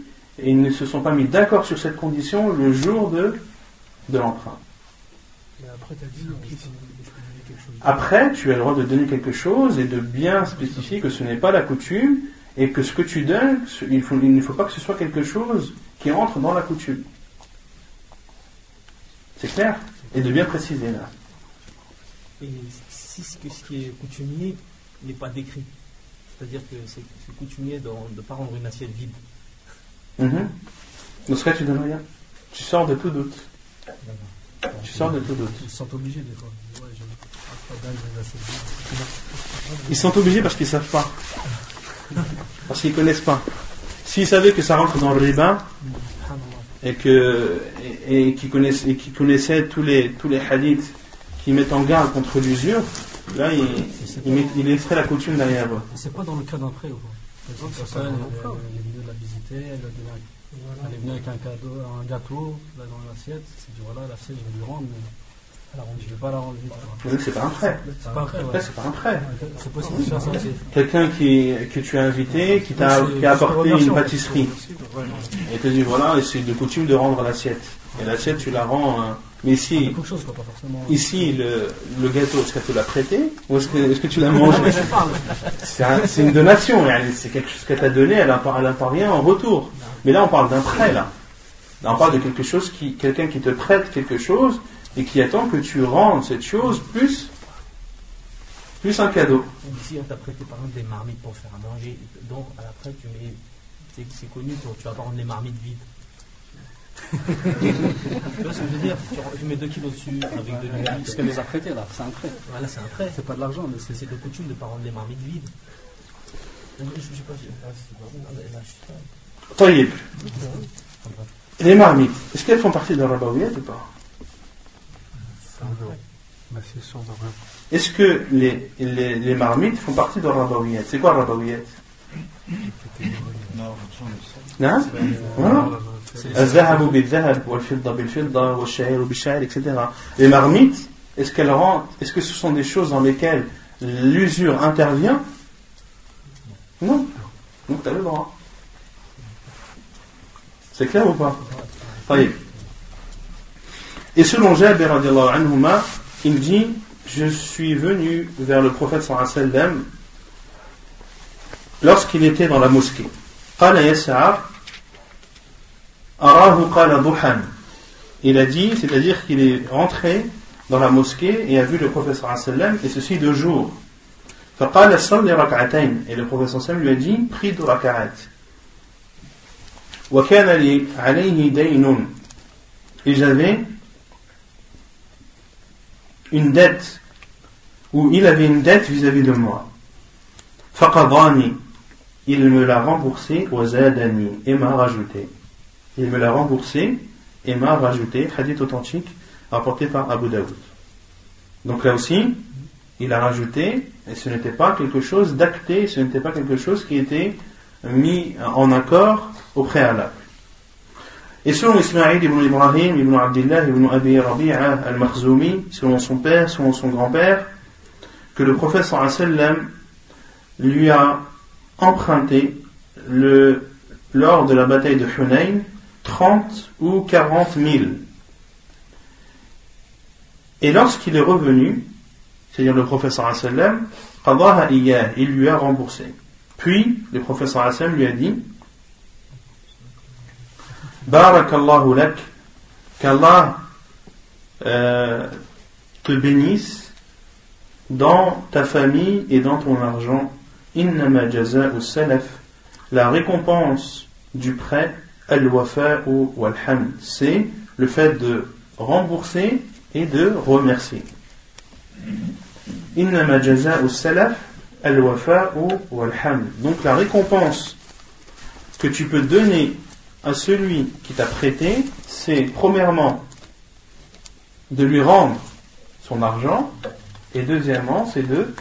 A: ils ne se sont pas mis d'accord sur cette condition le jour de, de l'emprunt. Après, tu as le droit de donner quelque chose et de bien spécifier que ce n'est pas la coutume et que ce que tu donnes, il, faut, il ne faut pas que ce soit quelque chose qui entre dans la coutume. C'est clair Et de bien préciser là.
C: Et si ce qui est coutumier n'est pas décrit, c'est-à-dire que c'est coutumier de ne pas rendre une assiette vide.
A: Mm Dans ce cas, tu donnes rien. Tu sors de tout doute. Tu sors de tout doute.
C: Ils sont obligés des fois.
A: Ils sont obligés parce qu'ils ne savent pas. Parce qu'ils ne connaissent pas. S'ils savaient que ça rentre dans le riba et que et, qui connaissaient, qui connaissaient tous les tous les hadiths qui mettent en garde contre l'usure, là, il, il, il laisserait la coutume derrière.
C: C'est pas dans le cas d'un prêt ou pas Par exemple, personne, elle, elle, est venue la visiter, elle, elle est venue avec un, cadeau, un gâteau là, dans l'assiette, c'est dit voilà, l'assiette, je vais lui rendre, mais je ne vais pas la rendre vite.
A: C'est pas un prêt.
C: C'est pas un prêt.
A: Ouais. C'est pas un prêt.
C: C'est possible de faire ça aussi.
A: Quelqu'un qui, que tu as invité, qui t'a qui a apporté une pâtisserie, et te dit voilà, c'est de coutume de rendre l'assiette. Et l'assiette, tu la rends. Hein, mais ici, ici le, le gâteau, est-ce qu'elle te l'a prêté ou est-ce que, est que tu l'as mangé C'est une donation, c'est quelque chose qu'elle t'a donné, elle n'apporte rien en retour. Mais là, on parle d'un prêt, là. Là, on parle de quelque chose qui, quelqu'un qui te prête quelque chose et qui attend que tu rendes cette chose plus, plus un cadeau.
C: Si on t'a prêté par exemple des marmites pour faire à manger, donc à l'après tu mets, c'est connu, tu vas pas rendre les marmites vides tu vois ce que je veux dire? Tu mets 2 kilos dessus avec de l'huile.
D: Ce qu'elle les a prêtés là, c'est un prêt.
C: Voilà, c'est un prêt. C'est pas de l'argent, mais c'est de coutume de ne pas rendre les marmites vides. Je sais pas
A: si Les marmites, est-ce qu'elles font partie de la rabaouillette ou pas? Est-ce que les, les, les, marmites font partie de la rabaouillette C'est quoi Non, non? Les marmites, est-ce qu'elles rendent, est-ce que ce sont des choses dans lesquelles l'usure intervient? Non. Donc tu as le droit. C'est clair ou pas? Et selon Jabir, il dit Je suis venu vers le prophète sallam lorsqu'il était dans la mosquée. Il a dit, c'est-à-dire qu'il est rentré dans la mosquée et a vu le professeur sallam et ceci deux jours. Et le professeur sallam lui a dit, prie deux raka'at. Et j'avais une dette, ou il avait une dette vis-à-vis de moi. Il me l'a remboursé, et m'a rajouté il me l'a remboursé et m'a rajouté, hadith authentique, rapporté par Abu Daoud. Donc là aussi, il a rajouté, et ce n'était pas quelque chose d'acté, ce n'était pas quelque chose qui était mis en accord au préalable. Et selon Ismaïl ibn Ibrahim, ibn Abdullah, ibn Abi al-Makhzoumi, selon son père, selon son grand-père, que le prophète sallam lui a emprunté lors de la bataille de Hunayn 30 ou 40 000. Et lorsqu'il est revenu, c'est-à-dire le prophète sallam, il lui a remboursé. Puis le prophète sallam lui a dit Barakallahu lak, qu'Allah euh, te bénisse dans ta famille et dans ton argent. Innama jaza'u salaf, la récompense du prêt, al-wafa'u wal-hamd, c'est le fait de rembourser et de remercier. Innama jaza'u salaf, al-wafa'u wal-hamd. Donc la récompense que tu peux donner à celui qui t'a prêté, c'est premièrement de lui rendre son argent, et deuxièmement, c'est de,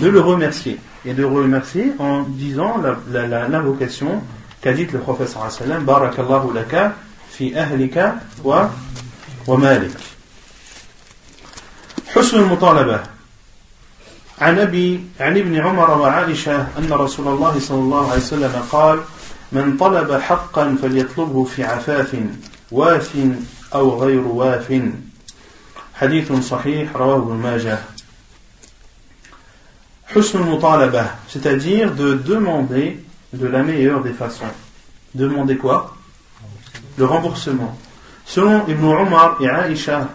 A: de le remercier. Et de le remercier en disant l'invocation la, la, qu'a dit le professeur sallam, Barakallahu laka fi ahlika wa, wa malik. حسن المطالبة عن أبي عن ابن عمر وعائشة أن رسول الله صلى الله عليه وسلم قال من طلب حقا فليطلبه في عفاف واف أو غير واف حديث صحيح رواه ابن ماجه حسن المطالبة c'est-à-dire de demander de la meilleure des façons demander quoi le remboursement selon Ibn Umar et Aisha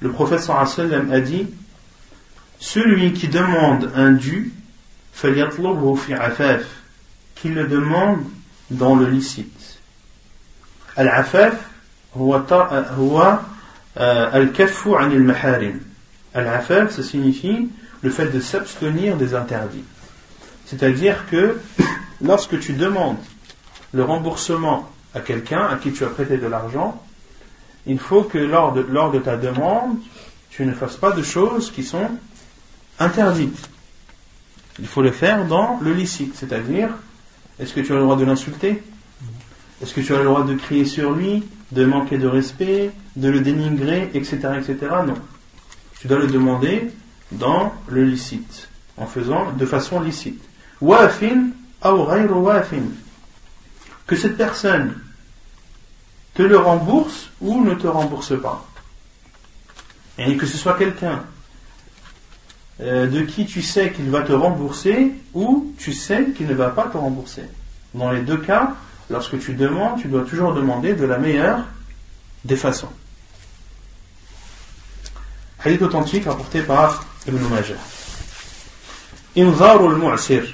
A: le prophète sallam a dit celui qui demande un dû فليطلبه في عفاف qu'il le demande dans le licite. Al-afaf huwa al-kaffu anil maharim. Al-afaf, ça signifie le fait de s'abstenir des interdits. C'est-à-dire que lorsque tu demandes le remboursement à quelqu'un à qui tu as prêté de l'argent, il faut que lors de, lors de ta demande, tu ne fasses pas de choses qui sont interdites. Il faut le faire dans le licite, c'est-à-dire est-ce que tu as le droit de l'insulter? Est-ce que tu as le droit de crier sur lui, de manquer de respect, de le dénigrer, etc., etc. Non. Tu dois le demander dans le licite, en faisant de façon licite. Wafin wafin. Que cette personne te le rembourse ou ne te rembourse pas. Et que ce soit quelqu'un euh, de qui tu sais qu'il va te rembourser ou tu sais qu'il ne va pas te rembourser. Dans les deux cas, lorsque tu demandes, tu dois toujours demander de la meilleure des façons. Hadith authentique rapporté par Ibn Majah. Inzarul mu'sir.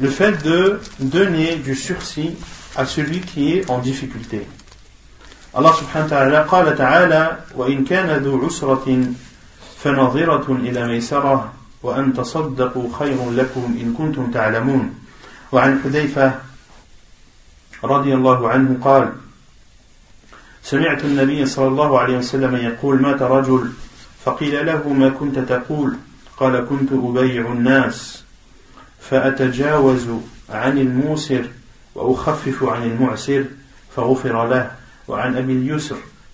A: Le fait de donner du sursis à celui qui est en difficulté. Allah subhanahu wa ta'ala قال تعالى وإن كان ذو عسرة فنظرة إلى ميسرة وأن تصدقوا خير لكم إن كنتم تعلمون. وعن حذيفة رضي الله عنه قال سمعت النبي صلى الله عليه وسلم يقول مات رجل فقيل له ما كنت تقول؟ قال كنت أبيع الناس فأتجاوز عن الموسر وأخفف عن المعسر فغفر له. وعن أبي اليسر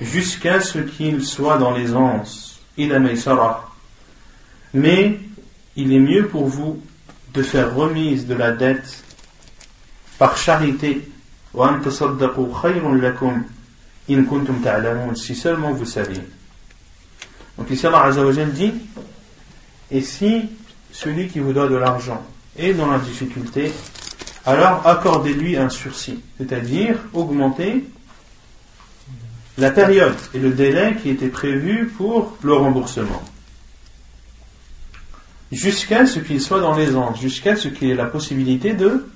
A: jusqu'à ce qu'il soit dans l'aisance. Il Mais il est mieux pour vous de faire remise de la dette par charité. Si seulement vous saviez. Donc ici Allah Azzawajal dit Et si celui qui vous doit de l'argent est dans la difficulté, alors accordez-lui un sursis, c'est-à-dire augmentez la période et le délai qui était prévu pour le remboursement. Jusqu'à ce qu'il soit dans l'aisance, jusqu'à ce qu'il ait la possibilité de,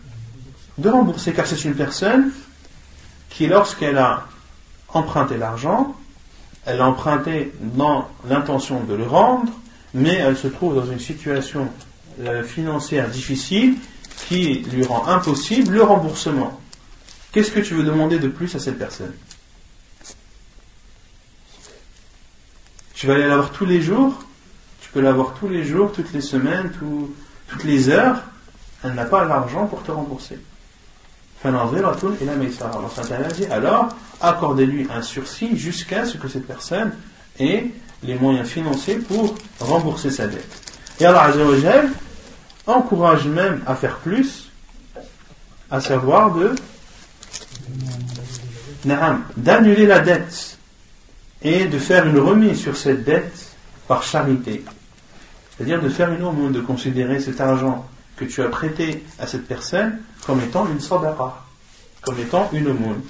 A: de rembourser. Car c'est une personne qui, lorsqu'elle a emprunté l'argent, elle a emprunté dans l'intention de le rendre, mais elle se trouve dans une situation euh, financière difficile qui lui rend impossible le remboursement. Qu'est-ce que tu veux demander de plus à cette personne? Tu vas aller la voir tous les jours, tu peux la voir tous les jours, toutes les semaines, toutes les heures, elle n'a pas l'argent pour te rembourser. Alors, accordez-lui un sursis jusqu'à ce que cette personne ait les moyens financiers pour rembourser sa dette. Et Allah encourage même à faire plus, à savoir de d'annuler la dette et de faire une remise sur cette dette par charité. C'est-à-dire de faire une aumône, de considérer cet argent que tu as prêté à cette personne comme étant une sadaqa, comme étant une aumône.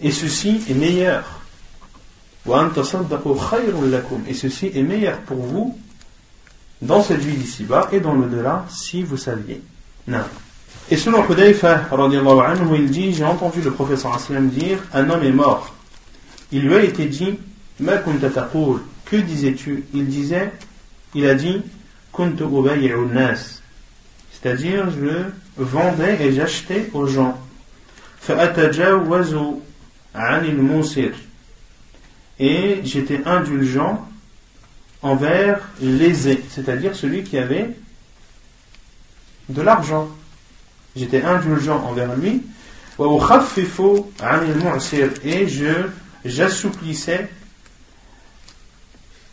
A: Et ceci est meilleur. Et ceci est meilleur pour vous dans cette vie d'ici-bas et dans le-delà si vous saviez. Non. Et selon Hudayfa, il dit J'ai entendu le professeur Aslam dire Un homme est mort. Il lui a été dit Que disais-tu? Il disait Il a dit c'est-à-dire je vendais et j'achetais aux gens. Et j'étais indulgent envers l'aisé, c'est-à-dire celui qui avait de l'argent. J'étais indulgent envers lui. Et je j'assouplissais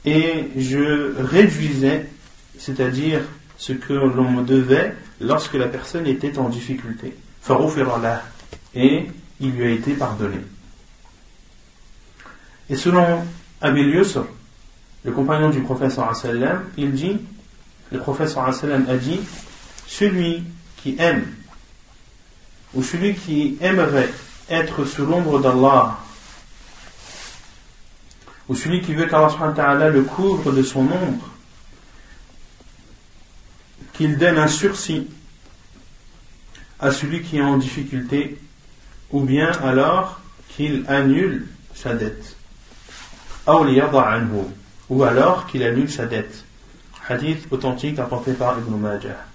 A: et je réduisais, c'est-à-dire ce que l'on me devait lorsque la personne était en difficulté. Et il lui a été pardonné. Et selon Abil le compagnon du professeur sallam, il dit, le professeur sallam a dit, celui qui aime, ou celui qui aimerait être sous l'ombre d'Allah, ou celui qui veut qu'Allah le couvre de son ombre, qu'il donne un sursis à celui qui est en difficulté, ou bien alors qu'il annule sa dette. Ou alors qu'il annule sa dette. Hadith authentique apporté par Ibn Majah.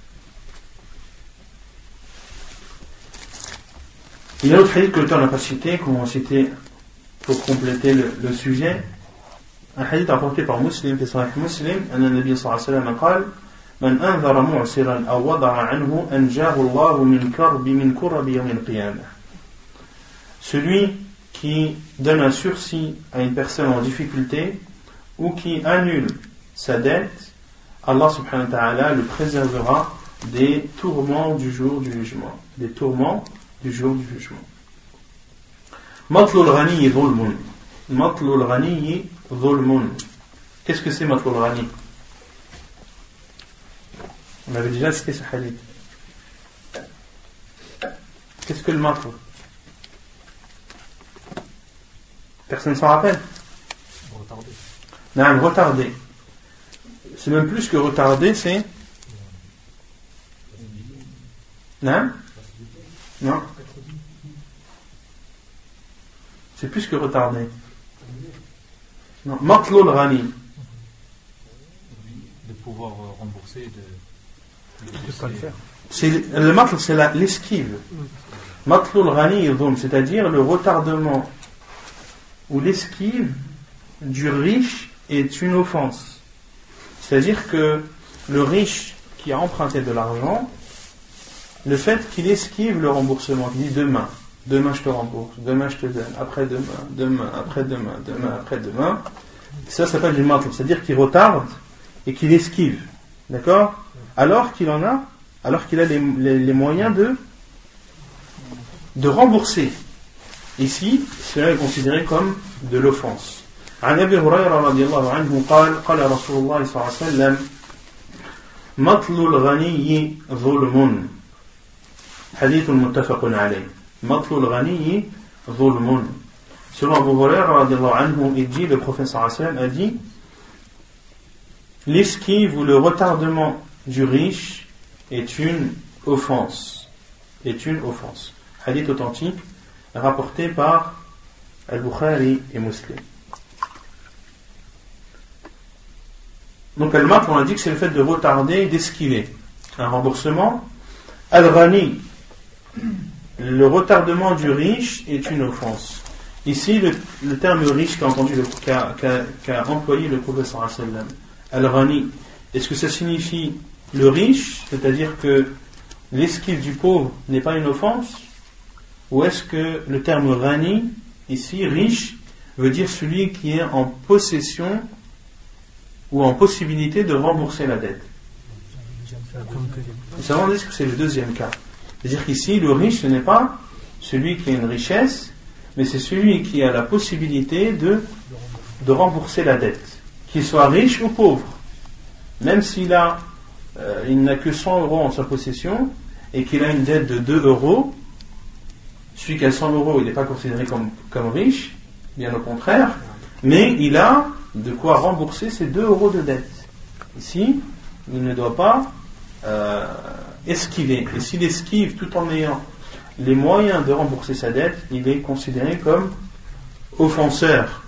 A: Il y a un autre hadith que le temps n'a pas cité, qu'on citer pour compléter le, sujet Un hadith apporté par Muslim, في صحيح مسلم أن النبي صلى الله عليه وسلم قال من أنذر معسرا أو وضع عنه أنجاه الله من كرب من كرب يوم القيامة Celui qui donne un sursis à une personne en difficulté ou qui annule sa dette, Allah subhanahu wa ta'ala le préservera des tourments du jour du jugement. Des tourments du jour du jugement. Matlul ghani dhulmun. Matlul ghani dhulmun. Qu'est-ce que c'est matlul ghani On avait déjà cité ce hadith. Qu'est-ce que le matl Personne ne s'en rappelle? Retardé. Non, retardé. C'est même plus que retardé, c'est. Non Non C'est plus que retardé. Non, matlul rani.
C: De pouvoir rembourser de
A: le matl, c'est l'esquive. Matlul ghani c'est-à-dire le retardement ou l'esquive du riche est une offense. C'est-à-dire que le riche qui a emprunté de l'argent, le fait qu'il esquive le remboursement, qu'il dit demain, demain je te rembourse, demain je te donne, après-demain, demain, après-demain, demain, après-demain, ça s'appelle du matl, c'est-à-dire qu'il retarde et qu'il esquive. D'accord alors qu'il en a, alors qu'il a les, moyens de, de rembourser. Ici, cela est considéré comme de l'offense. عن ابي هريره رضي الله عنه قال قال رسول الله صلى الله عليه وسلم مطل الغني ظلم حديث متفق عليه Matlul ghaniyi zulmun. Selon Abu Huraira, il dit, le professeur Hassan a dit, l'esquive ou le retardement du riche est une offense. Est une offense. Hadith authentique rapporté par Al-Bukhari et Muslim. Donc Al-Mat, on a dit que c'est le fait de retarder, d'esquiver un remboursement. Al-Rani, le retardement du riche est une offense. Ici, le, terme riche qu'a entendu, qu'a employé le professeur Al-rani, est-ce que ça signifie le riche, c'est-à-dire que l'esquive du pauvre n'est pas une offense? Ou est-ce que le terme rani, ici, riche, veut dire celui qui est en possession ou en possibilité de rembourser la dette? Nous savons que c'est le deuxième cas. C'est-à-dire qu'ici, le riche, ce n'est pas celui qui a une richesse, mais c'est celui qui a la possibilité de, de rembourser la dette, qu'il soit riche ou pauvre. Même s'il a, euh, il n'a que 100 euros en sa possession et qu'il a une dette de 2 euros, celui qui a 100 euros, il n'est pas considéré comme, comme riche, bien au contraire, mais il a de quoi rembourser ses 2 euros de dette. Ici, il ne doit pas euh, esquiver. Et s'il esquive tout en ayant les moyens de rembourser sa dette, il est considéré comme offenseur,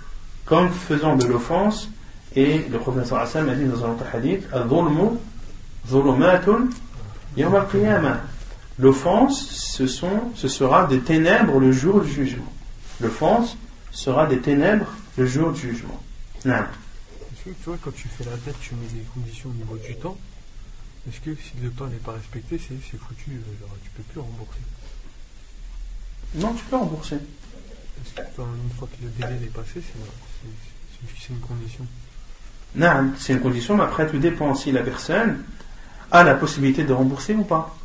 A: comme faisant de l'offense. Et le Hassan a dit dans un autre hadith L'offense, ce, ce sera des ténèbres le jour du jugement. L'offense sera des ténèbres le jour du jugement. Non.
B: Tu vois, quand tu fais la dette, tu mets des conditions au niveau du temps. Est-ce que si le temps n'est pas respecté, c'est foutu, euh, tu peux plus rembourser.
A: Non, tu peux rembourser.
B: Est-ce que une fois que le délai est passé, c'est une condition.
A: Non, c'est une condition, mais après tout dépend si la personne a la possibilité de rembourser ou pas.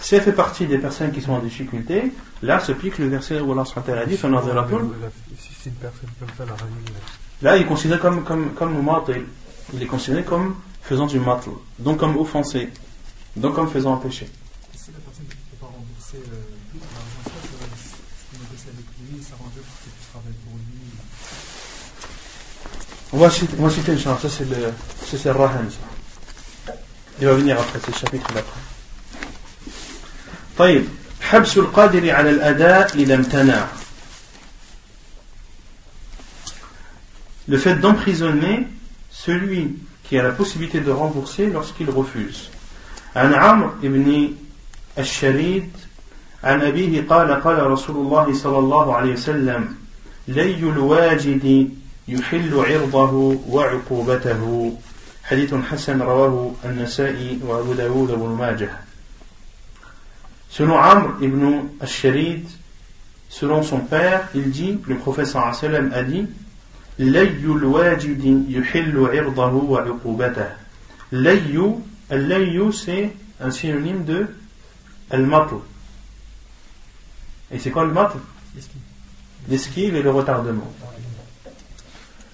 A: Si elle fait partie des personnes qui sont en difficulté, là se pique le verset où Allah a dit Si c'est une personne comme ça, la Là, il est considéré comme, comme, comme Il est considéré comme faisant du matl, donc comme offensé, donc comme faisant un péché. Si la personne ne peut pas rembourser tout l'argent, ça négocier avec lui, s'arranger pour qu'il travaille pour lui. On va citer, on va citer une chose, ça c'est le, c'est le Rahan. Il va venir après, c'est le chapitre d'après. طيب حبس القادر على الأداء إذا امتنع le fait d'emprisonner celui qui a la possibilité de rembourser lorsqu'il refuse. عن عمرو بن الشريد عن أبيه قال قال رسول الله صلى الله عليه وسلم لي الواجد يحل عرضه وعقوبته حديث حسن رواه النسائي وأبو داود وابن ماجه Selon Amr ibn al-Sharid, selon son père, il dit, le prophète sallam a dit, Wajidi yuhillu irdahu wa uqubatahu. Layyu, al-layyu c'est un synonyme de al-matl. Et c'est quoi le matl L'esquive et le retardement.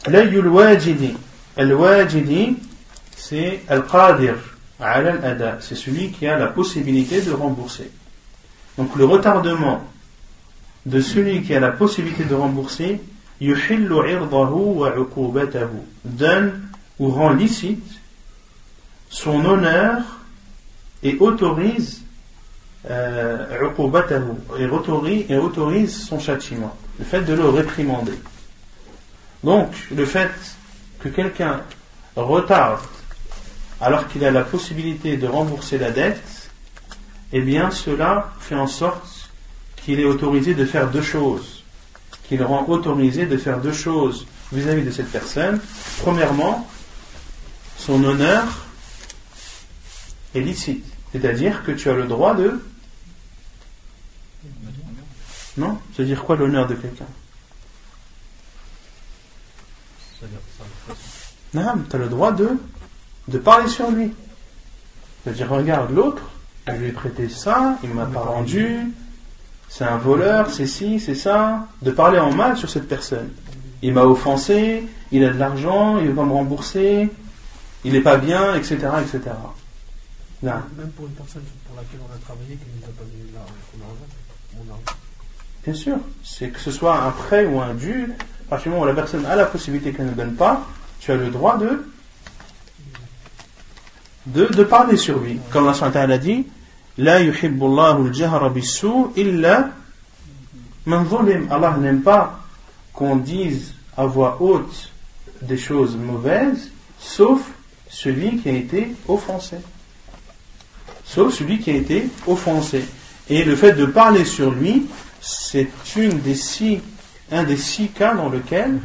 A: Layyul wajidi. Al-wajidi, c'est al-qadir al-ada. C'est celui qui a la possibilité de rembourser. Donc le retardement de celui qui a la possibilité de rembourser donne ou rend licite son honneur et autorise euh, et autorise, et autorise son châtiment, le fait de le réprimander. Donc, le fait que quelqu'un retarde alors qu'il a la possibilité de rembourser la dette, eh bien cela fait en sorte qu'il est autorisé de faire deux choses. Qu'il rend autorisé de faire deux choses vis-à-vis de cette personne. Premièrement, son honneur est licite. C'est-à-dire que tu as le droit de... Non C'est-à-dire quoi l'honneur de quelqu'un Non, tu as le droit de, de parler sur lui. C'est-à-dire, regarde l'autre, je lui ai prêté ça, il ne m'a pas rendu, c'est un voleur, c'est ci, c'est ça, de parler en mal sur cette personne. Il m'a offensé, il a de l'argent, il va me rembourser, il n'est pas bien, etc. etc.
B: Même pour une personne pour laquelle on a travaillé, qui ne nous a pas donné l'argent,
A: Bien sûr, c'est que ce soit un prêt ou un dû, à partir du moment où la personne a la possibilité qu'elle ne donne pas, tu as le droit de de, de parler sur lui. Comme Allah a dit, La illa Allah n'aime pas qu'on dise à voix haute des choses mauvaises, sauf celui qui a été offensé. Sauf celui qui a été offensé. Et le fait de parler sur lui, c'est une des six, un des six cas dans lesquels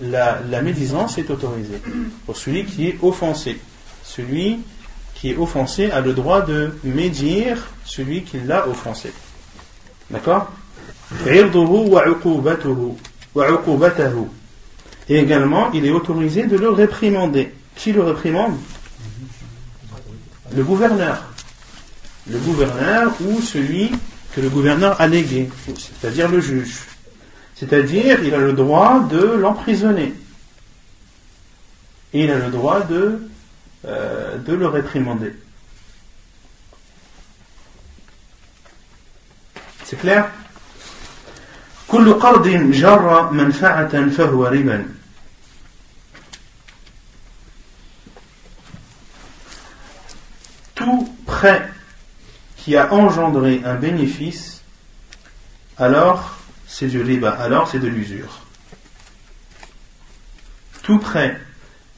A: la, la médisance est autorisée. Pour celui qui est offensé. Celui qui est offensé a le droit de médire celui qui l'a offensé. D'accord Et également, il est autorisé de le réprimander. Qui le réprimande Le gouverneur. Le gouverneur ou celui que le gouverneur a légué, c'est-à-dire le juge. C'est-à-dire, il a le droit de l'emprisonner. Et il a le droit de, euh, de le réprimander. C'est clair كل قرض جر منفعة فهو ربا Tout prêt qui a engendré un bénéfice, alors c'est du riba, alors c'est de l'usure. Tout prêt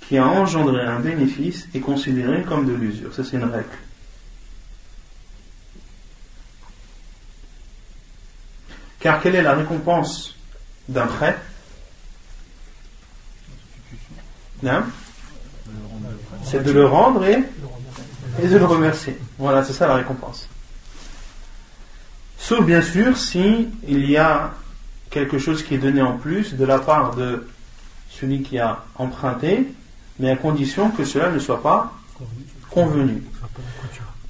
A: qui a engendré un bénéfice est considéré comme de l'usure. Ça, c'est une règle. Car quelle est la récompense d'un prêt? C'est de le rendre et, et de le remercier. Voilà, c'est ça la récompense. Sauf bien sûr si il y a quelque chose qui est donné en plus de la part de celui qui a emprunté, mais à condition que cela ne soit pas convenu.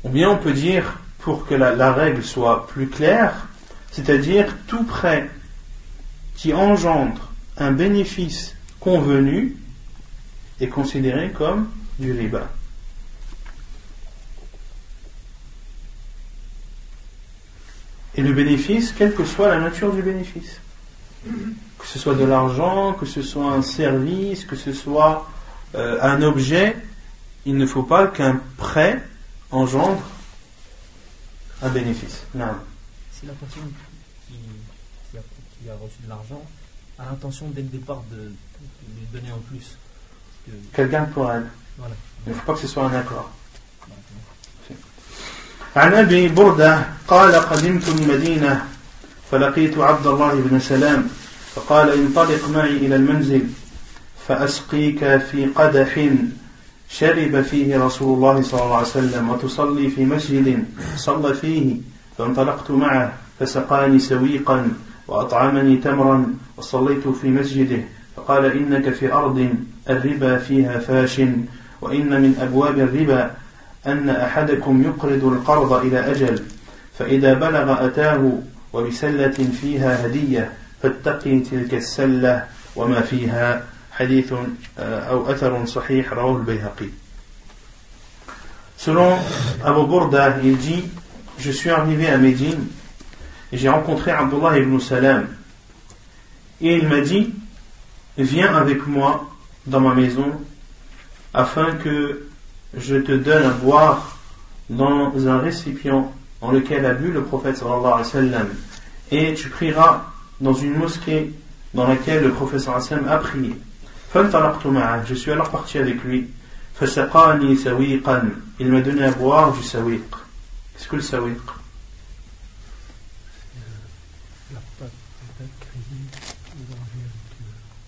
A: Ou bien on peut dire, pour que la, règle soit plus claire, c'est-à-dire tout prêt qui engendre un bénéfice convenu est considéré comme du riba. Et le bénéfice, quelle que soit la nature du bénéfice, que ce soit de l'argent, que ce soit un service, que ce soit euh, un objet, il ne faut pas qu'un prêt engendre un bénéfice. Non.
C: Si la personne qui a reçu de l'argent a l'intention dès le départ de, lui donner en plus.
A: Quelqu'un pour elle. Il ne faut pas que ce soit un accord. عن ابي برده قال قدمت المدينه فلقيت عبد الله بن سلام فقال انطلق معي الى المنزل فأسقيك في قدح شرب فيه رسول الله صلى الله عليه وسلم وتصلي في مسجد صلى فيه فانطلقت معه فسقاني سويقا وأطعمني تمرا وصليت في مسجده فقال إنك في أرض الربا فيها فاش وإن من أبواب الربا أن أحدكم يقرض القرض إلى أجل فإذا بلغ أتاه وبسلة فيها هدية فاتقي تلك السلة وما فيها. حديث أو أثر صحيح رواه البيهقي Selon Abu Burda, il dit Je suis arrivé à Médine et j'ai rencontré Abdullah ibn Salam. Et il m'a dit, viens avec moi dans ma maison afin que je te donne à boire dans un récipient dans lequel a bu le prophète sallallahu alayhi wa sallam. Et tu prieras dans une mosquée dans laquelle le prophète sallallahu alayhi wa sallam a prié. Je suis alors parti avec lui. Il m'a donné à boire du sawiq. Qu'est-ce que le sawiq?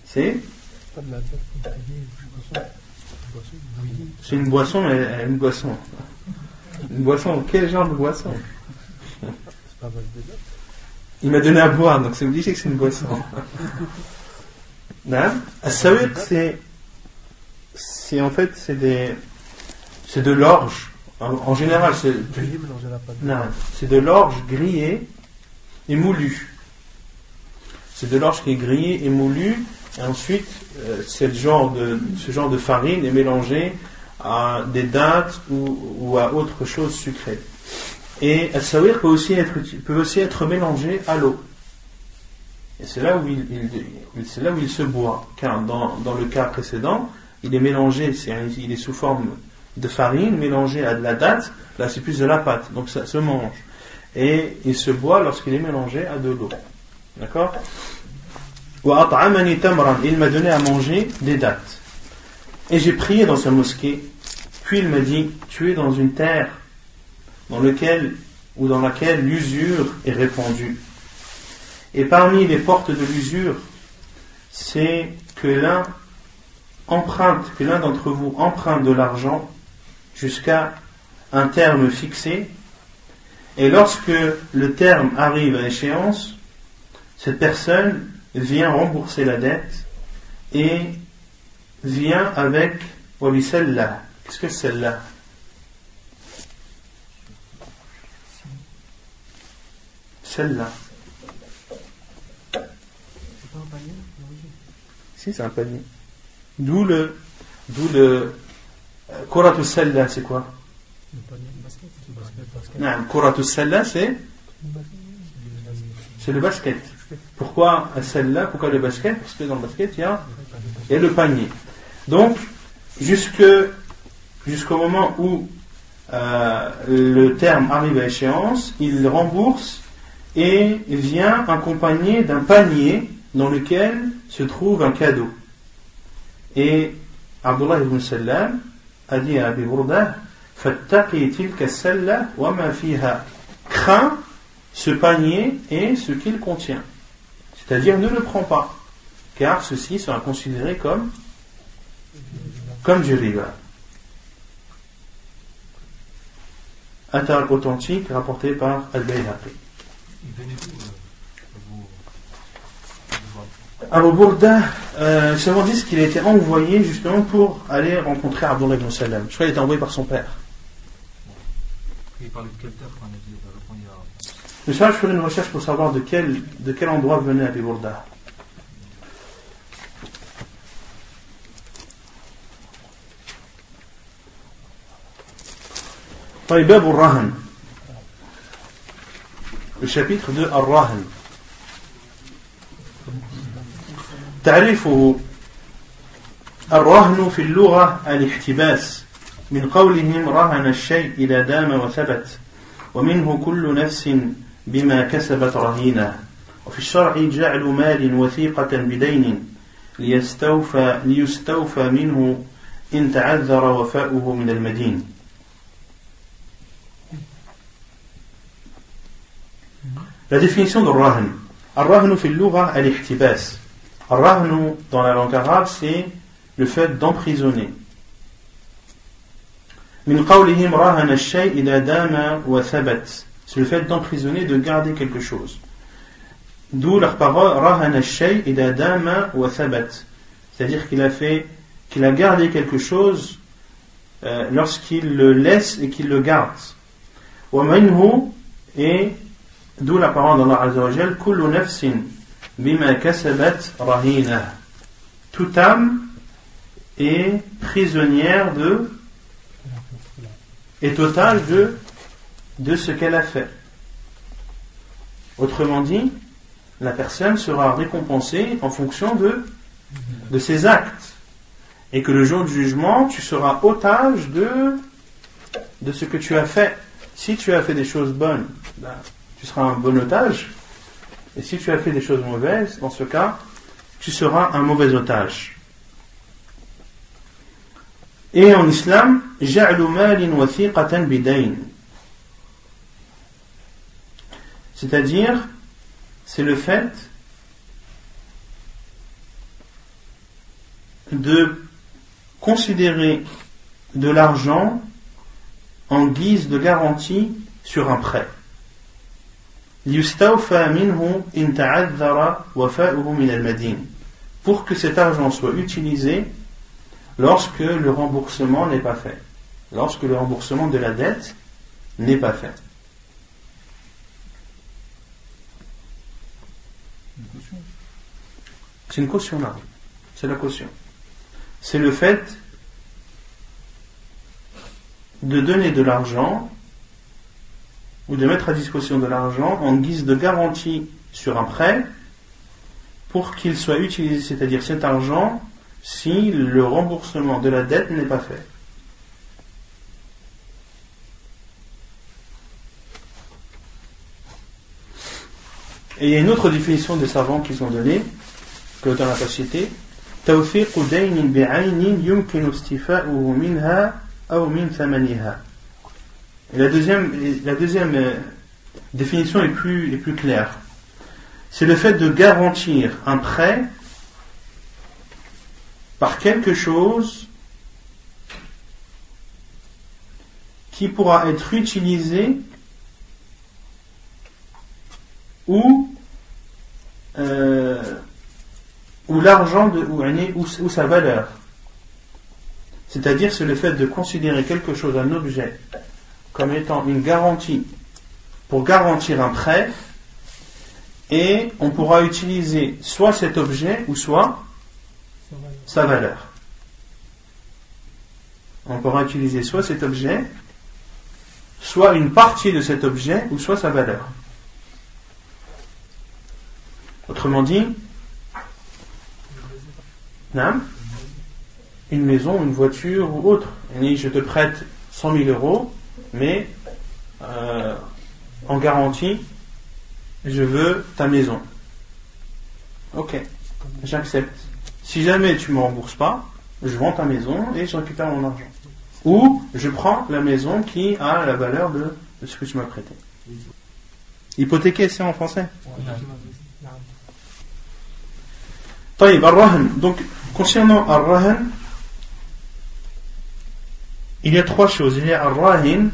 A: C'est C'est une boisson, mais une boisson. Une boisson, quel genre de boisson? Il m'a donné à boire, donc c'est obligé que c'est une boisson. C'est. C'est en fait, c'est des. C'est de l'orge. En, général, c'est. c'est de l'orge grillée et moulue. C'est de l'orge qui est grillée et moulue et ensuite, euh, ce genre de farine est mélangé à des dattes ou, à autre chose sucrée. Et sawir peut aussi être, peut aussi être mélangé à l'eau. Et c'est là, où il, se boit. Car dans, le cas précédent, il est mélangé, il est sous forme de farine mélangée à de la date. Là, c'est plus de la pâte. Donc ça se mange. Et il se boit lorsqu'il est mélangé à de l'eau. D'accord? Il m'a donné à manger des dates. Et j'ai prié dans sa mosquée, puis il m'a dit, tu es dans une terre dans ou dans laquelle l'usure est répandue. Et parmi les portes de l'usure, c'est que l'un emprunte, que l'un d'entre vous emprunte de l'argent jusqu'à un terme fixé, et lorsque le terme arrive à échéance, cette personne vient rembourser la dette et vient avec celle-là. Qu'est-ce que celle-là Celle-là. Si, c'est un panier. D'où le. D'où le. Kuratu Sella, c'est quoi? Non, Kuratu Sella, c'est. C'est le basket. Pourquoi celle-là Pourquoi le basket? Parce que dans le basket, il y a, il y a le panier. Donc, jusqu'au moment où euh, le terme arrive à échéance, il rembourse et vient accompagné d'un panier dans lequel se trouve un cadeau. Et Abdullah ibn Sallam a dit à Abi Bourda. Crains ce panier et ce qu'il contient. C'est-à-dire ne le prends pas, car ceci sera considéré comme, comme du riba. Atar authentique rapporté par Al-Bayhaqi. Alors Bourda, euh, certains disent qu'il a été envoyé justement pour aller rencontrer Abdullah ibn Salam. Je crois qu'il a été envoyé par son père. Il parlait de quelle terre quand il a dit je faisais une recherche pour savoir de quel, de quel endroit venait Abi Bourda. Taïbab al-Rahan. Le chapitre de Ar-Rahan. تعريفه الرهن في اللغة الاحتباس من قولهم رهن الشيء إذا دام وثبت ومنه كل نفس بما كسبت رهينة وفي الشرع جعل مال وثيقة بدين ليستوفى, ليستوفى منه إن تعذر وفاؤه من المدين La définition de rahn. Ar-rahn fi al-lugha al-ihtibas. Ar-rahn dans la langue arabe c'est le fait d'emprisonner. Min qawlihim rahana ila c'est le fait d'emprisonner, de garder quelque chose. D'où leur parole Rahana shay dama wa thabat. C'est-à-dire qu'il a fait, qu'il a gardé quelque chose euh, lorsqu'il le laisse et qu'il le garde. Wa et d'où la parole d'Allah Azza wa Jal kullu nafsin bima kasabat rahina. Toute âme est prisonnière de et totale de de ce qu'elle a fait. Autrement dit, la personne sera récompensée en fonction de, de ses actes. Et que le jour du jugement, tu seras otage de, de ce que tu as fait. Si tu as fait des choses bonnes, ben, tu seras un bon otage. Et si tu as fait des choses mauvaises, dans ce cas, tu seras un mauvais otage. Et en islam, c'est-à-dire, c'est le fait de considérer de l'argent en guise de garantie sur un prêt. Pour que cet argent soit utilisé lorsque le remboursement n'est pas fait, lorsque le remboursement de la dette n'est pas fait. C'est une caution là. C'est la caution. C'est le fait de donner de l'argent ou de mettre à disposition de l'argent en guise de garantie sur un prêt pour qu'il soit utilisé, c'est-à-dire cet argent, si le remboursement de la dette n'est pas fait. Et il y a une autre définition des savants qu'ils ont donnée, que l'auteur n'a pas cité, توثيق دين بعين يمكن استيفاؤه منها أو من ثمنها la deuxième, euh, définition est plus, claire. C'est le fait de garantir un prêt par quelque chose qui pourra être utilisé ou euh, l'argent ou, ou sa valeur. C'est-à-dire c'est le fait de considérer quelque chose, un objet, comme étant une garantie pour garantir un prêt et on pourra utiliser soit cet objet ou soit sa valeur. On pourra utiliser soit cet objet, soit une partie de cet objet ou soit sa valeur. Autrement dit, une maison, une voiture ou autre. Je te prête 100 000 euros, mais euh, en garantie, je veux ta maison. Ok, j'accepte. Si jamais tu ne me rembourses pas, je vends ta maison et je récupère mon argent. Ou je prends la maison qui a la valeur de, ce que tu m'as prêté. Hypothéquer, c'est en français Donc, concernant Ar-Rahan, il y a trois choses. Il y a Ar-Rahin,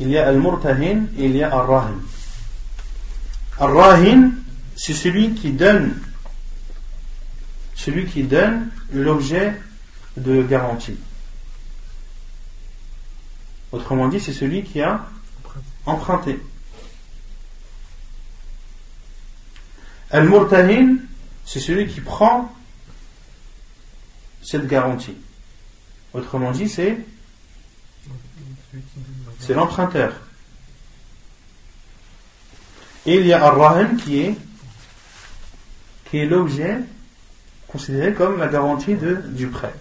A: il y a Al-Murtahin et il y a Ar-Rahin. Ar-Rahin, c'est celui qui donne celui qui donne l'objet de garantie. Autrement dit, c'est celui qui a emprunté. Al-Murtahin, c'est celui qui prend cette garantie. Autrement dit, c'est c'est l'emprunteur. Et il y a Ar-Rahan qui est qui est l'objet considéré comme la garantie du prêt.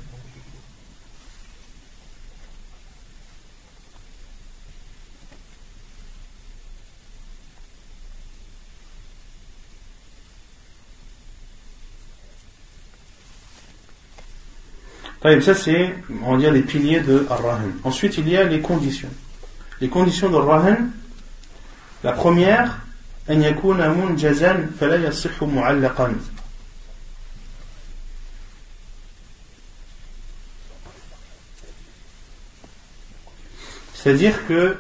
A: Ça, c'est, on va dire, les piliers de Ar-Rahan. Ensuite, il y a les conditions. Les conditions de Rahan, la première, أن يكون منجزا فلا يصح معلقا C'est-à-dire que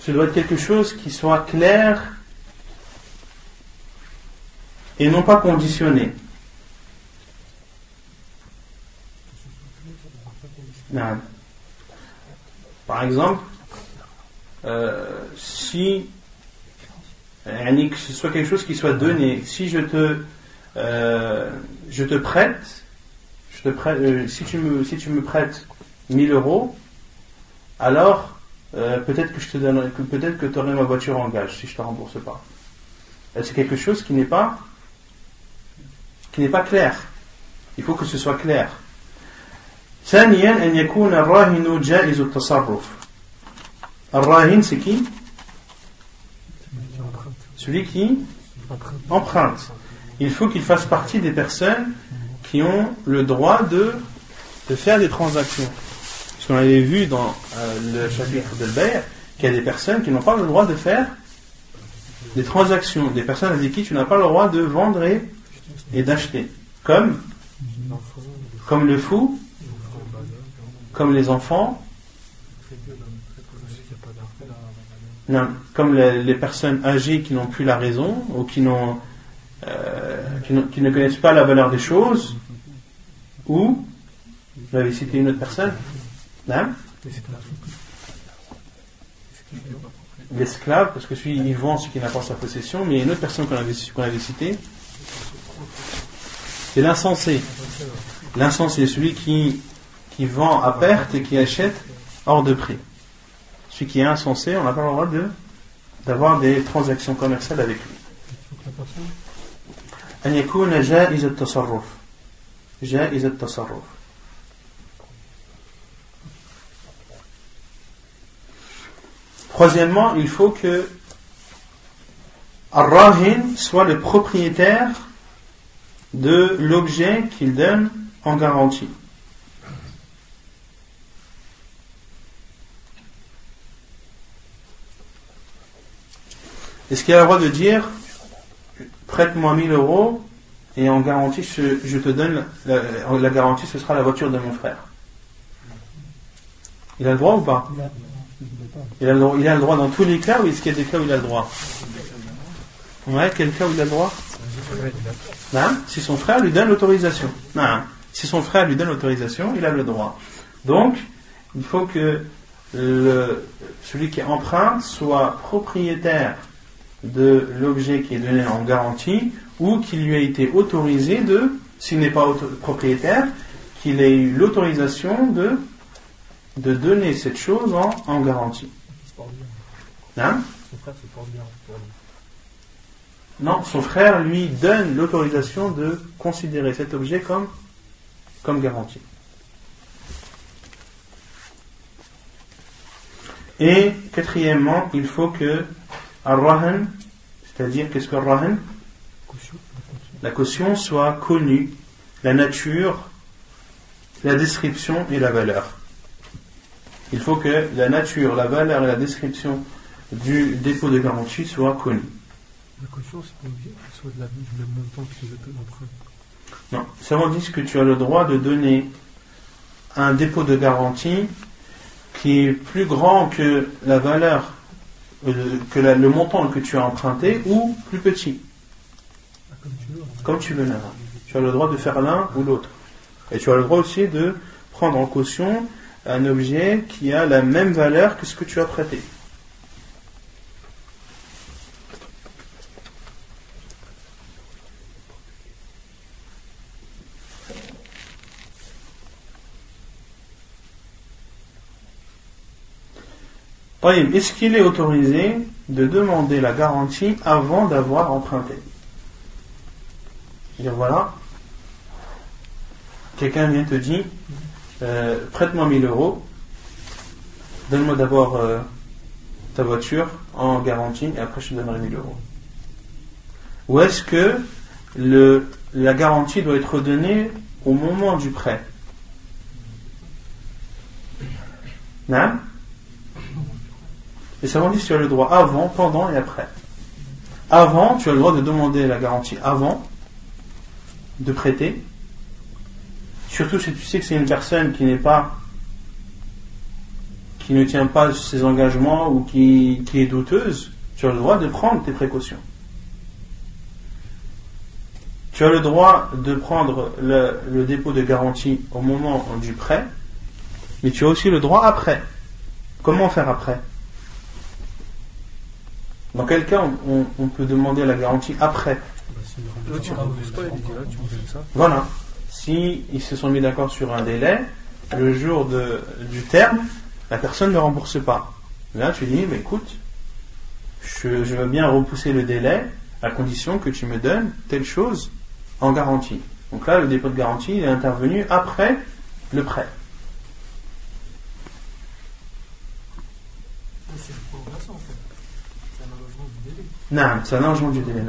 A: ce doit être quelque chose qui soit clair et non pas conditionné. Par exemple, euh, si que ce soit quelque chose qui soit donné, si je te, euh, je te prête, euh, si, tu me, si tu me prêtes 1000 euros, alors euh, peut-être que je te donnerai, peut-être que tu aurais ma voiture en gage si je te rembourse pas. C'est quelque chose qui n'est pas qui n'est pas clair. Il faut que ce soit clair. ثانيا أن يكون الراهن جائز التصرف الراهن c'est qui celui qui emprunte il faut qu'il fasse partie des personnes qui ont le droit de, de faire des transactions qu'on avait vu dans euh, le chapitre de Bayer, qu'il y a des personnes qui n'ont pas le droit de faire des transactions, des personnes avec qui tu n'as pas le droit de vendre et, d'acheter. Comme, comme le fou, comme les enfants, non, comme les, personnes âgées qui n'ont plus la raison ou qui, euh, qui, ne connaissent pas la valeur des choses, ou, vous avez cité une autre personne L'esclave, parce que celui il vend ce qui n'a pas sa possession, mais il y a une autre personne qu'on avait, qu'on avait citée, c'est l'insensé. L'insensé, celui qui, qui vend à perte et qui achète hors de prix. Celui qui est insensé, on n'a pas le droit de, d'avoir des transactions commerciales avec lui. أن يكون جائز التصرف جائز التصرف Troisièmement, il faut que Ar-Rahin soit le propriétaire de l'objet qu'il donne en garantie. Est-ce qu'il a le droit de dire prête-moi 1000 euros et en garantie, je, te donne la, garantie, ce sera la voiture de mon frère Il a le droit ou pas? Il a, le, il a le droit dans tous les cas ou est-ce qu'il y a des cas où il a le droit? Ouais, quel cas où il a le droit? Non Si son frère lui donne l'autorisation. Non. Si son frère lui donne l'autorisation, il a le droit. Donc, il faut que celui qui emprunte soit propriétaire de l'objet qui est donné en garantie ou qu'il lui a été autorisé de, s'il n'est pas propriétaire, qu'il ait eu l'autorisation de, de donner cette chose en, en garantie. Hein? Non, son frère lui donne l'autorisation de considérer cet objet comme, comme garantie. Et quatrièmement, il faut que Ar-Rahan, c'est-à-dire qu'est-ce que Rahan La caution soit connue, la nature, la description et la valeur. Il faut que la nature, la valeur et la description du dépôt de garantie soient connues. La caution, c'est pas soit de la, même montant que les d'emprunt. Non, ça dit que tu as le droit de donner un dépôt de garantie qui est plus grand que la valeur, euh, que le montant que tu as emprunté ou plus petit. Comme tu veux. Veux, Tu as le droit de faire l'un ou l'autre. Et tu as le droit aussi de prendre en caution un objet qui a la même valeur que ce que tu as prêté. Est-ce qu'il est autorisé de demander la garantie avant d'avoir emprunté? Dire voilà, quelqu'un vient te dire euh, prête-moi 1000 euros, donne-moi d'abord euh, ta voiture en garantie et après je te donnerai 1000 euros. Ou est-ce que la garantie doit être donnée au moment du prêt? Non? Et ça dit tu as le droit avant, pendant et après. Avant, tu as le droit de demander la garantie avant de prêter. Surtout si tu sais que c'est une personne qui n'est pas qui ne tient pas ses engagements ou qui, est douteuse, tu as le droit de prendre tes précautions. Tu as le droit de prendre le dépôt de garantie au moment du prêt, mais tu as aussi le droit après. Comment faire après? Dans quel cas on, peut demander la garantie après Voilà. Si ils se sont mis d'accord sur un délai, le jour du terme, la personne ne rembourse pas. Là, tu dis, mais écoute, je, veux bien repousser le délai à condition que tu me donnes telle chose en garantie. Donc là, le dépôt de garantie est intervenu après le prêt. Non, c'est un allongement du délai.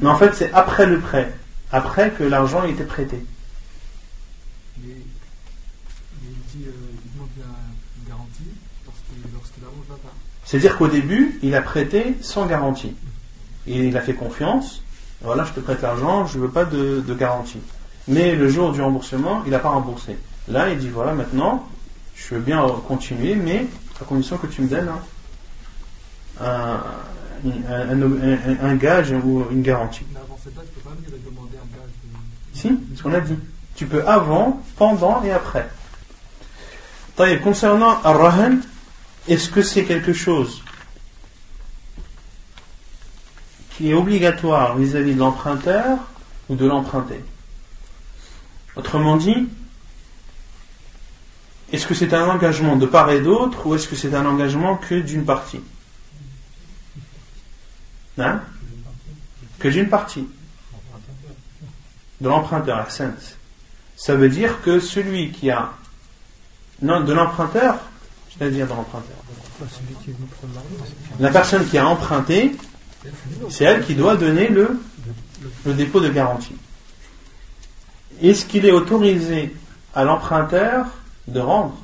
A: Mais en fait, c'est après le prêt, après que l'argent ait été prêté. C'est-à-dire qu'au début, il a prêté sans garantie. Et il a fait confiance. Voilà, je te prête l'argent, je ne veux pas de, garantie. Mais le jour du remboursement, il n'a pas remboursé. Là, il dit voilà, maintenant, je veux bien continuer, mais à condition que tu me donnes un, un, gage ou une garantie. Mais avant cette date, tu peux pas venir demander un gage Si, ce qu'on a dit. Tu peux avant, pendant et après. Concernant Ar-Rahan, est-ce que c'est quelque chose qui est obligatoire vis-à-vis de l'emprunteur ou de l'emprunté? Autrement dit, est-ce que c'est un engagement de part et d'autre ou est-ce que c'est un engagement que d'une partie? Hein? que d'une partie de l'emprunteur, Ça veut dire que celui qui a non, de l'emprunteur, c'est-à-dire de l'emprunteur. La personne qui a emprunté, c'est elle qui doit donner le, le dépôt de garantie. Est-ce qu'il est autorisé à l'emprunteur de rendre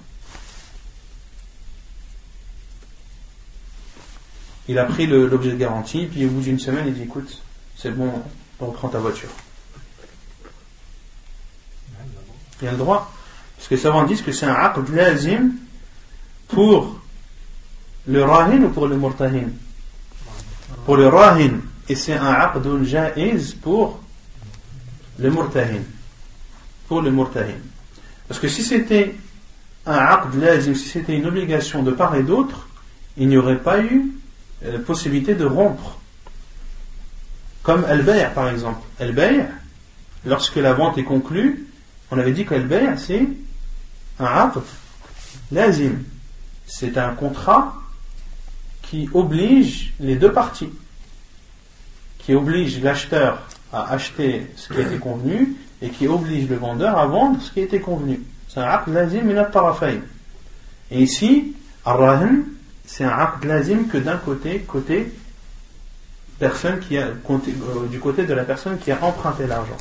A: Il a pris l'objet de garantie, puis au bout d'une semaine, il dit écoute, c'est bon, on reprend ta voiture. Il a le droit. Parce que les savants disent que c'est un aqd lazim pour le rahin ou pour le murtahin? Pour le rahin. Et c'est un aqd ja'iz pour le murtahin. Pour le murtahin. Parce que si c'était un aqd lazim, si c'était une obligation de part et d'autre, il n'y aurait pas eu la possibilité de rompre. Comme al par exemple. al lorsque la vente est conclue, on avait dit qual c'est un aqd lazim. C'est un contrat qui oblige les deux parties. Qui oblige l'acheteur à acheter ce qui été convenu et qui oblige le vendeur à vendre ce qui a été convenu. C'est un aqd lazim min Et ici, ar c'est un aqd lazim que d'un côté, côté personne qui a, euh, du côté de la personne qui a emprunté l'argent.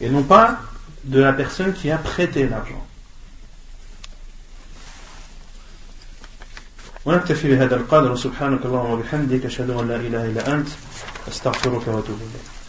A: Et non pas de la personne qui a prêté l'argent. ونكتفي بهذا القدر سبحانك اللهم وبحمدك أشهد أن لا إله إلا أنت أستغفرك وأتوب إليك